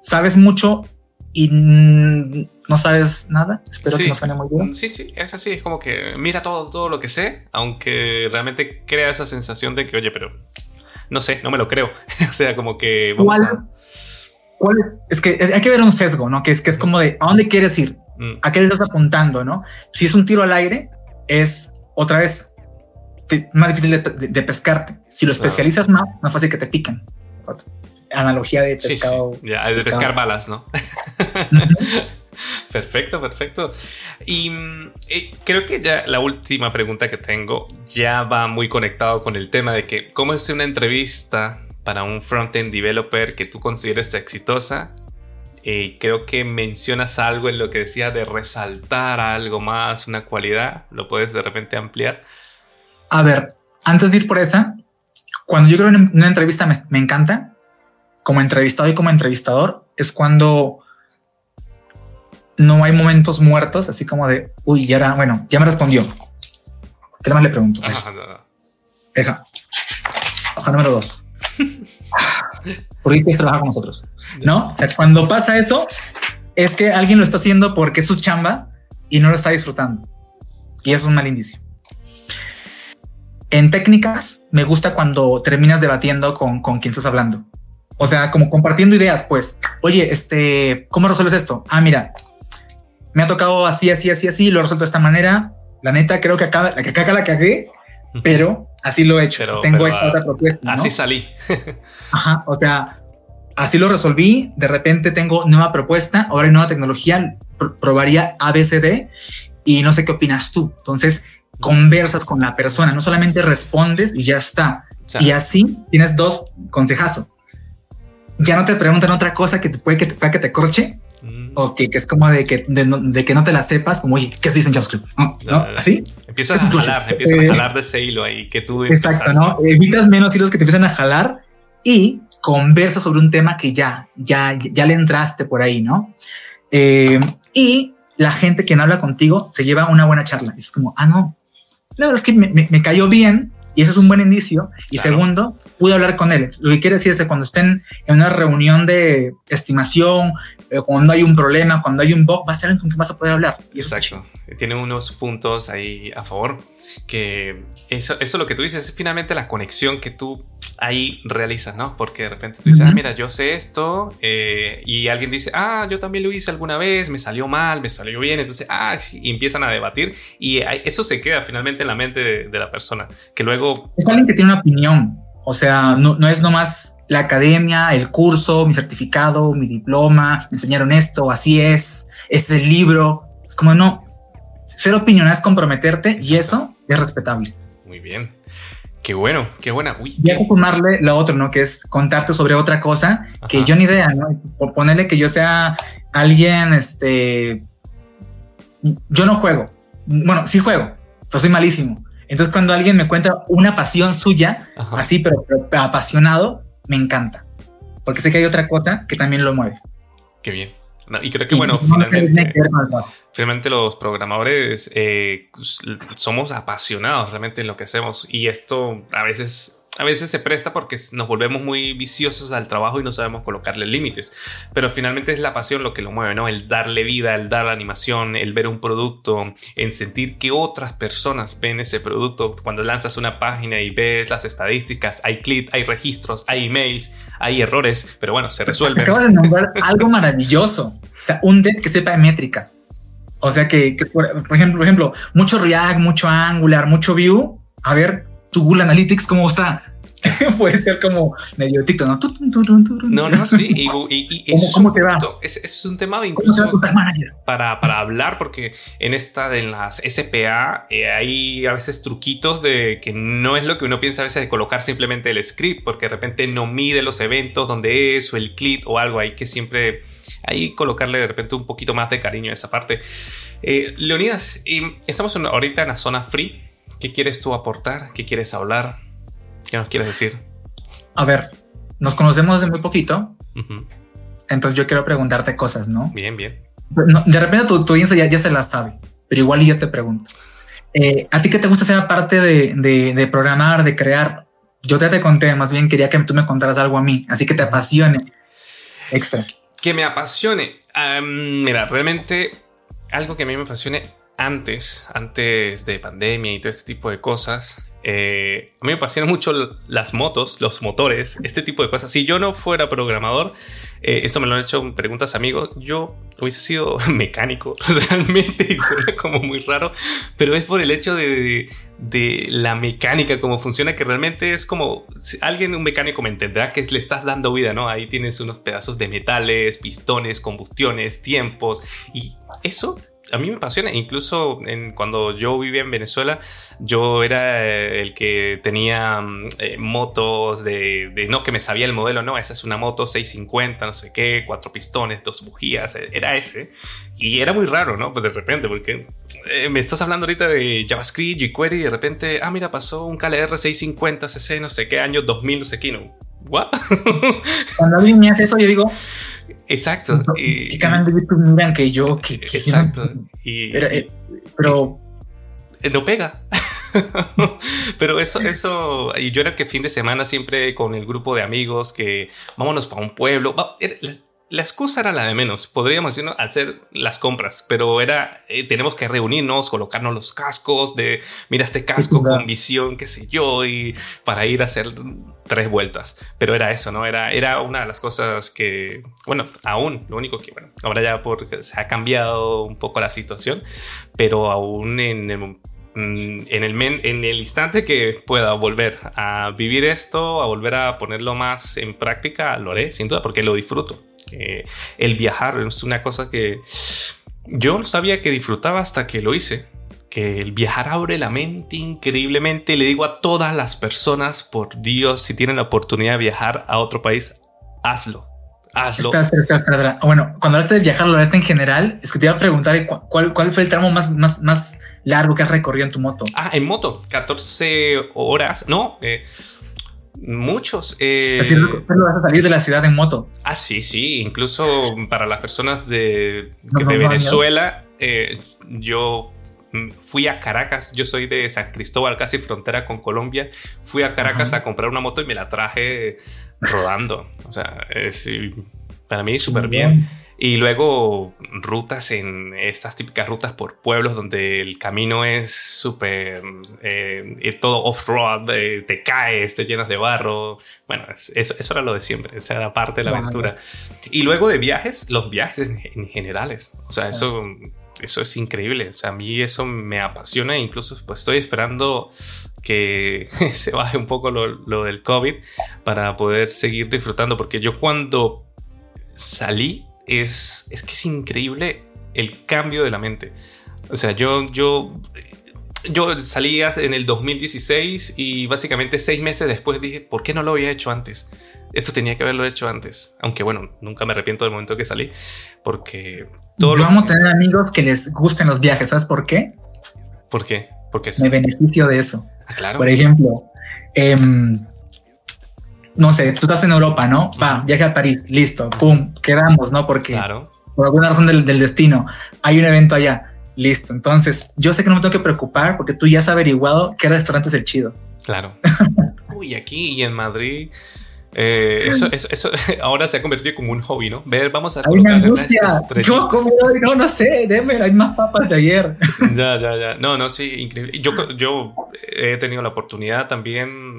sabes mucho y no sabes nada. Espero que no suene muy bien. Sí, sí, es así. Es como que mira todo, todo lo que sé, aunque realmente crea esa sensación de que, oye, pero no sé, no me lo creo. o sea, como que. ¿Cuál, ¿Cuál es? es? que hay que ver un sesgo, ¿no? Que es que es como de a dónde quieres ir, mm. a qué le estás apuntando, ¿no? Si es un tiro al aire, es otra vez más difícil de, pescarte. Si lo especializas más, más fácil que te pican analogía de pescado. Ya, de pescar balas, ¿no? perfecto, perfecto. Y eh, creo que ya la última pregunta que tengo ya va muy conectado con el tema de que cómo es una entrevista para un front-end developer que tú consideres exitosa. Eh, creo que mencionas algo en lo que decía de resaltar algo más, una cualidad. ¿Lo puedes de repente ampliar? A ver, antes de ir por esa, cuando yo creo en una entrevista me encanta como entrevistado y como entrevistador es cuando no hay momentos muertos, así como de, uy, ya era, bueno, ya me respondió. ¿Qué más le pregunto? Deja. Hoja número dos. ¿Por qué quieres trabajar con nosotros? ¿No? O sea, cuando pasa eso, es que alguien lo está haciendo porque es su chamba y no lo está disfrutando. Y eso es un mal indicio. En técnicas, me gusta cuando terminas debatiendo con, con quien estás hablando. O sea, como compartiendo ideas, pues, oye, este, ¿cómo resuelves esto? Ah, mira, me ha tocado así, así, así, así, lo he resuelto de esta manera. La neta, creo que acá la, que acá la cagué, pero así lo he hecho. Tengo esta otra propuesta. Así salí. Ajá, o sea, así lo resolví. De repente tengo nueva propuesta, ahora hay nueva tecnología, probaría ABCD y no sé qué opinas tú. Entonces, conversas con la persona, no solamente respondes y ya está. y así tienes dos consejazos ya no te preguntan otra cosa que te puede que te, que te corche mm. o que, es como de que, de, que no te la sepas, como, oye, ¿qué se dice en JavaScript? ¿No? ¿Así? Empiezas a jalar, empiezas a eh, jalar de ese hilo ahí que tú Exacto, ¿no? Evitas menos hilos que te empiezan a jalar y conversas sobre un tema que ya, ya, ya le entraste por ahí, ¿no? Eh, y la gente que no habla contigo se lleva una buena charla. es como, ah, no, la verdad es que me, me cayó bien, y eso es un buen indicio. Y segundo, pude hablar con él. Lo que quiere decir es que cuando estén en una reunión de estimación, cuando hay un problema, cuando hay un bug, va a ser alguien con quien vas a poder hablar. Exacto. Tiene unos puntos ahí a favor que eso, eso lo que tú dices es finalmente la conexión que tú ahí realizas, ¿no? Porque de repente tú dices, ah, mira, yo sé esto eh, y alguien dice, ah, yo también lo hice alguna vez, me salió mal, me salió bien, entonces, ah, sí, y empiezan a debatir y eso se queda finalmente en la mente de, la persona, que luego... Es alguien que tiene una opinión, o sea, no, no es nomás la academia, el curso, mi certificado, mi diploma, me enseñaron esto, así es, este es el libro, es como no, ser opinión es comprometerte y eso es respetable. Muy bien. Qué bueno, qué buena. Uy, y eso sumarle lo otro, ¿no? Que es contarte sobre otra cosa que yo ni idea, ¿no? Por ponerle que yo sea alguien, este, yo no juego. Bueno, sí juego, pero soy malísimo. Entonces cuando alguien me cuenta una pasión suya, así, pero, apasionado, me encanta. Porque sé que hay otra cosa que también lo mueve. Qué bien y creo que, bueno, finalmente, finalmente los programadores eh, somos apasionados realmente en lo que hacemos y esto a veces a veces se presta porque nos volvemos muy viciosos al trabajo y no sabemos colocarle límites. Pero finalmente es la pasión lo que lo mueve, ¿no? El darle vida, el dar animación, el ver un producto, en sentir que otras personas ven ese producto. Cuando lanzas una página y ves las estadísticas, hay clics, hay registros, hay emails, hay errores, pero bueno, se resuelven. Acabas de nombrar algo maravilloso. O sea, un dev que sepa de métricas. O sea, que, por, ejemplo, por ejemplo, mucho React, mucho Angular, mucho Vue. A ver, tu Google Analytics, ¿cómo está? Puede ser como medio TikTok, ¿no? No, no, sí. Y, ¿Cómo, te va? Es, es, un tema incluso para, para hablar, porque en esta, en las SPA, eh, hay a veces truquitos de que no es lo que uno piensa a veces de colocar simplemente el script, porque de repente no mide los eventos donde es, o el clip o algo. Hay que siempre ahí colocarle de repente un poquito más de cariño a esa parte. Eh, Leonidas, estamos ahorita en la zona free. ¿Qué quieres tú aportar? ¿Qué quieres hablar? ¿Qué nos quieres decir? A ver, nos conocemos desde muy poquito. Entonces yo quiero preguntarte cosas, ¿no? Bien, bien. de repente tu, tu audiencia ya, ya, se la sabe, pero igual yo te pregunto. Eh, ¿A ti qué te gusta ser aparte de, de, programar, de crear? Yo ya te conté, más bien quería que tú me contaras algo a mí, así que te apasione extra. Que me apasione. mira, realmente algo que a mí me apasione antes, antes de pandemia y todo este tipo de cosas, eh, a mí me apasionan mucho las motos, los motores, este tipo de cosas. Si yo no fuera programador, eh, esto me lo han hecho preguntas amigos, yo hubiese sido mecánico realmente y suena como muy raro, pero es por el hecho de, de, la mecánica, cómo funciona, que realmente es como alguien, un mecánico me entenderá que le estás dando vida, ¿no? Ahí tienes unos pedazos de metales, pistones, combustiones, tiempos y eso a mí me apasiona. Incluso en, cuando yo vivía en Venezuela, yo era eh, el que tenía mm, eh, motos de, no que me sabía el modelo, no, esa es una moto 650, no sé qué, cuatro pistones, dos bujías, eh, era ese. Y era muy raro, ¿no? Pues de repente, porque me estás hablando ahorita de JavaScript, jQuery, y de repente, ah, mira, pasó un KLR 650, CC, no sé qué, año 2000, no sé qué, ¿no? ¿What? Cuando alguien me hace eso, yo digo, Exacto. ¿Qué canal de YouTube miran que yo? Que, exacto. y, pero, eh, eh, no pega. pero eso, eso, y yo era que fin de semana siempre con el grupo de amigos que vámonos para un pueblo. La excusa era la de menos, podríamos hacer las compras, pero era, eh, tenemos que reunirnos, colocarnos los cascos de, mira este casco con visión, qué sé yo, y para ir a hacer tres vueltas. Pero era eso, ¿no? Era, era una de las cosas que, bueno, aún, lo único que, bueno, ahora ya porque se ha cambiado un poco la situación, pero aún en el mm, en el, en el instante que pueda volver a vivir esto, a volver a ponerlo más en práctica, lo haré, sin duda, porque lo disfruto el viajar es una cosa que yo sabía que disfrutaba hasta que lo hice. Que el viajar abre la mente increíblemente. Le digo a todas las personas, por Dios, si tienen la oportunidad de viajar a otro país, hazlo. Hazlo. Bueno, cuando hablaste de viajar, lo hablaste en general. Es que te iba a preguntar cuál, cuál fue el tramo más, más, más largo que has recorrido en tu moto. Ah, en moto, 14 horas. No, eh, Muchos. Eh, vas a salir de la ciudad en moto. Ah, sí, sí. Incluso para las personas de, de Venezuela, eh, yo fui a Caracas. Yo soy de San Cristóbal, casi frontera con Colombia. Fui a Caracas a comprar una moto y me la traje rodando. O sea, Para mí súper bien. Y luego rutas en estas típicas rutas por pueblos donde el camino es súper, eh, todo off-road, eh, te caes, te llenas de barro. Bueno, eso, eso era lo de siempre, esa era parte de la aventura. Y luego de viajes, los viajes en, generales. O sea, eso, eso es increíble. O sea, a mí eso me apasiona. Incluso pues estoy esperando que se baje un poco lo, lo del COVID para poder seguir disfrutando. Porque yo cuando salí es, es que es increíble el cambio de la mente. O sea, yo, yo, yo salí en el 2016 y básicamente seis meses después dije, ¿por qué no lo había hecho antes? Esto tenía que haberlo hecho antes. Aunque bueno, nunca me arrepiento del momento que salí, porque todo yo amo tener amigos que les gusten los viajes. ¿Sabes por qué? ¿Por qué? Porque me beneficio de eso. Ah, claro. Por ejemplo, eh, no sé, tú estás en Europa, ¿no? Va, viaje a París, listo, pum, quedamos, ¿no? Porque por alguna razón del, destino hay un evento allá, listo. Entonces, yo sé que no me tengo que preocupar porque tú ya has averiguado qué restaurante es el chido. Claro. Uy, aquí y en Madrid eh, eso, eso, eso, ahora se ha convertido como un hobby, ¿no? Ver, vamos a colocar una angustia. Yo, como, no, no sé, déme, hay más papas de ayer. Ya, ya, ya. No, no, sí, increíble. Yo, yo he tenido la oportunidad también,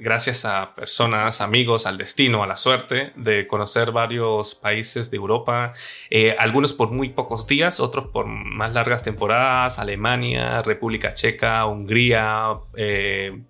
gracias a personas, amigos, al destino, a la suerte, de conocer varios países de Europa, eh, algunos por muy pocos días, otros por más largas temporadas, Alemania, República Checa, Hungría, eh,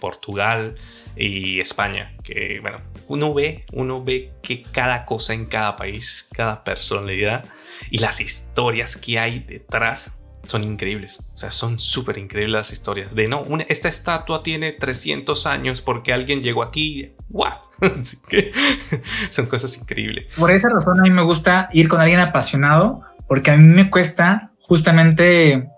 Portugal y España, que bueno, uno ve, uno ve que cada cosa en cada país, cada personalidad y las historias que hay detrás son increíbles. O sea, son súper increíbles las historias. De no, esta estatua tiene 300 años porque alguien llegó aquí. ¡Wow! Así que son cosas increíbles. Por esa razón a mí me gusta ir con alguien apasionado porque a mí me cuesta justamente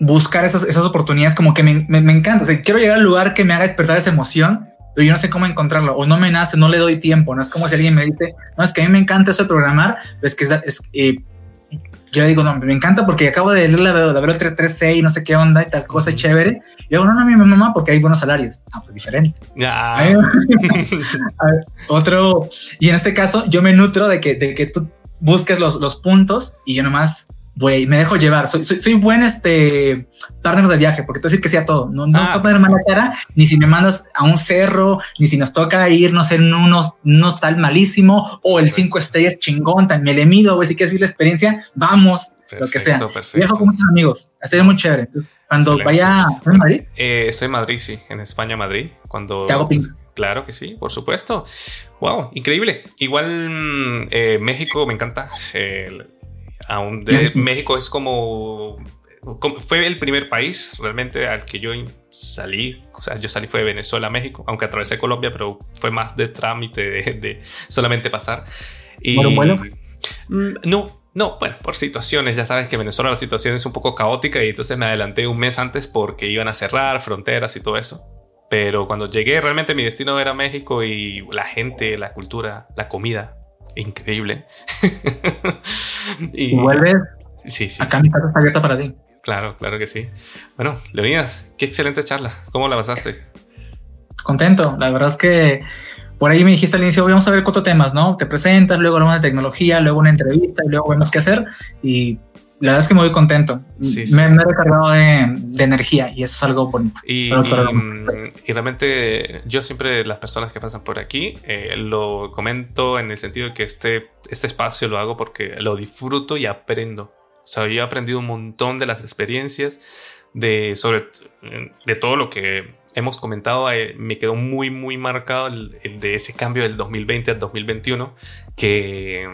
buscar esas, esas oportunidades como que me, me, encanta. O sea, quiero llegar al lugar que me haga despertar esa emoción, pero yo no sé cómo encontrarlo o no me nace, no le doy tiempo. No es como si alguien me dice, no, es que a mí me encanta eso de programar, es que es, eh, yo le digo, no, me encanta porque acabo de leer la, la 336 y no sé qué onda y tal cosa chévere. Y digo, no, no, mi mamá, porque hay buenos salarios. Ah, pues diferente. otro, y en este caso, yo me nutro de que, de que tú busques los, los puntos y yo nomás güey, me dejo llevar. Soy, soy, soy, buen este partner de viaje, porque te decir que sea todo. No, no ah. poner mala cara, ni si me mandas a un cerro, ni si nos toca ir, no sé, en unos, unos tal malísimo, o el cinco estrellas chingón, tan me le mido, güey, si quieres vivir la experiencia, vamos, lo que sea. Viajo con muchos amigos, estaría muy chévere. Cuando vaya a Madrid. Eh, estoy en Madrid, sí, en España, Madrid. Cuando. Te hago ping. Claro que sí, por supuesto. Wow, increíble. Igual mm, eh, México me encanta. Eh, aún de México es como, fue el primer país realmente al que yo salí, o sea, yo salí fue de Venezuela a México, aunque atravesé Colombia, pero fue más de trámite de, solamente pasar. Y, bueno, mm, No, no, bueno, por situaciones, ya sabes que en Venezuela la situación es un poco caótica y entonces me adelanté un mes antes porque iban a cerrar fronteras y todo eso. Pero cuando llegué, realmente mi destino era México y la gente, la cultura, la comida, increíble. y vuelves. Sí, sí. Acá mi casa está abierta para ti. Claro, claro que sí. Bueno, Leonidas, qué excelente charla. ¿Cómo la pasaste? Contento. La verdad es que por ahí me dijiste al inicio, vamos a ver cuatro temas, ¿no? Te presentas, luego hablamos de tecnología, luego una entrevista y luego vemos qué hacer. Y la verdad es que me voy contento. Me, he recargado de, energía y eso es algo bonito. Y, realmente yo siempre las personas que pasan por aquí eh, lo comento en el sentido de que este, este espacio lo hago porque lo disfruto y aprendo. O sea, yo he aprendido un montón de las experiencias, de, sobre, de todo lo que hemos comentado. Eh, me quedó muy, muy marcado de ese cambio del 2020 al 2021 que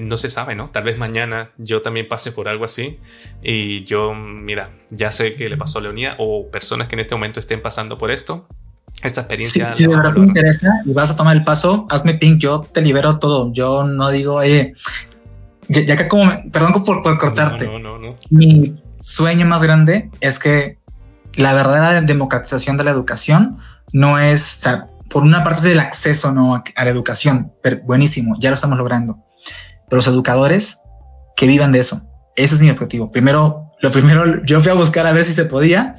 no se sabe, ¿no? Tal vez mañana yo también pase por algo así y yo, mira, ya sé que le pasó a Leonía o personas que en este momento estén pasando por esto. Esta experiencia. si de verdad te interesa y vas a tomar el paso, hazme ping, yo te libero todo. Yo no digo, oye, ya, que como, perdón por, por cortarte. No, no, no, Mi sueño más grande es que la verdadera democratización de la educación no es, o sea, por una parte es el acceso ¿no? a la educación, pero buenísimo, ya lo estamos logrando los educadores que vivan de eso. Ese es mi objetivo. Primero, lo primero, yo fui a buscar a ver si se podía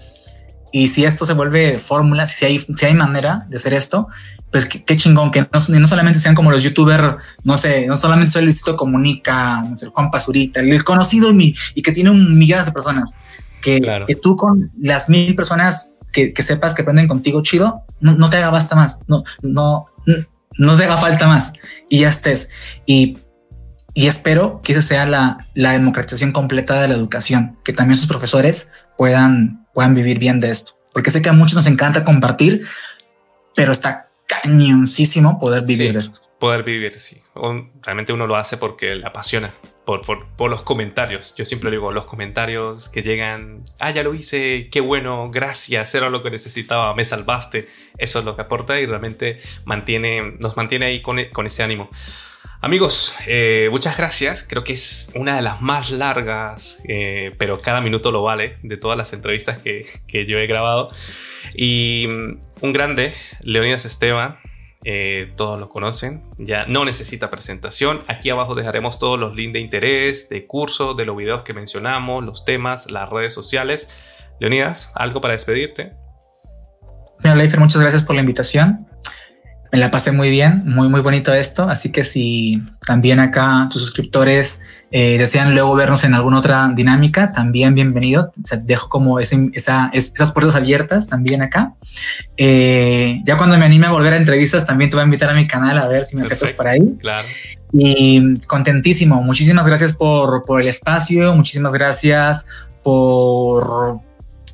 Y si esto se vuelve fórmula, si hay, si hay manera de hacer esto, pues qué, chingón que no, no, solamente sean como los youtubers, no sé, no solamente soy Luisito Comunica, no sé, Juan Pazurita, el conocido y, y que tiene un millón de personas, que, que, tú con las mil personas que, que, sepas que aprenden contigo chido, no, no te haga basta más, no, no, no te haga falta más y ya estés. Y, y espero que esa sea la, la democratización completa de la educación, que también sus profesores puedan, puedan vivir bien de esto, porque sé que a muchos nos encanta compartir, pero está cañoncísimo poder vivir de esto. Poder vivir, sí. realmente uno lo hace porque le apasiona. Por, por, por, los comentarios. Yo siempre digo, los comentarios que llegan, ah, ya lo hice, qué bueno, gracias, era lo que necesitaba, me salvaste. Eso es lo que aporta y realmente mantiene, nos mantiene ahí con, con ese ánimo. Amigos, eh, muchas gracias. Creo que es una de las más largas, eh, pero cada minuto lo vale, de todas las entrevistas que, que yo he grabado. Y mm, un grande, Leonidas Esteban, eh, todos lo conocen, ya no necesita presentación. Aquí abajo dejaremos todos los links de interés, de curso, de los videos que mencionamos, los temas, las redes sociales. Leonidas, ¿algo para despedirte? Mira, Leifer, muchas gracias por la invitación me la pasé muy bien, muy, muy bonito esto. Así que si también acá tus suscriptores eh, desean luego vernos en alguna otra dinámica, también bienvenido. dejo como esa, esas puertas abiertas también acá. Eh, ya cuando me anime a volver a entrevistas, también te voy a invitar a mi canal a ver si me aceptas por ahí. Claro. Y contentísimo. Muchísimas gracias por, por el espacio. Muchísimas gracias por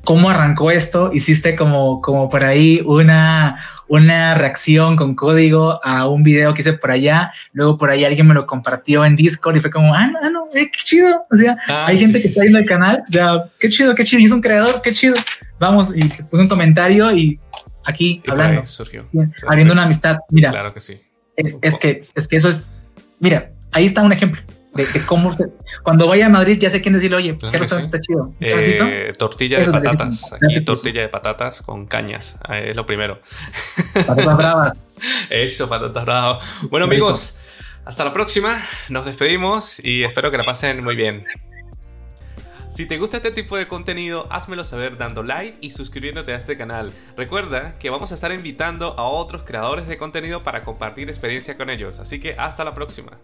cómo arrancó esto. Hiciste como, como por ahí una, una reacción con código a un video que hice por allá. Luego por ahí alguien me lo compartió en Discord y fue como, ah, no, ah, no eh, qué chido. O sea, ah, hay gente que está viendo el canal. O sea, qué chido, qué chido. Y es un creador, qué chido. Vamos, y puse un comentario y aquí hablando. Surgió. Abriendo una amistad. Mira. Claro que sí. es, que, es que eso es. Mira, ahí está un ejemplo de, cómo cuando vaya a Madrid ya sé quién decirle, oye, ¿qué restaurante está chido? Eh, tortilla de patatas. Aquí tortilla de patatas con cañas. Es lo primero. Patatas bravas. Eso, patatas bravas. Bueno, amigos, hasta la próxima. Nos despedimos y espero que la pasen muy bien. Si te gusta este tipo de contenido, házmelo saber dando like y suscribiéndote a este canal. Recuerda que vamos a estar invitando a otros creadores de contenido para compartir experiencia con ellos, así que hasta la próxima.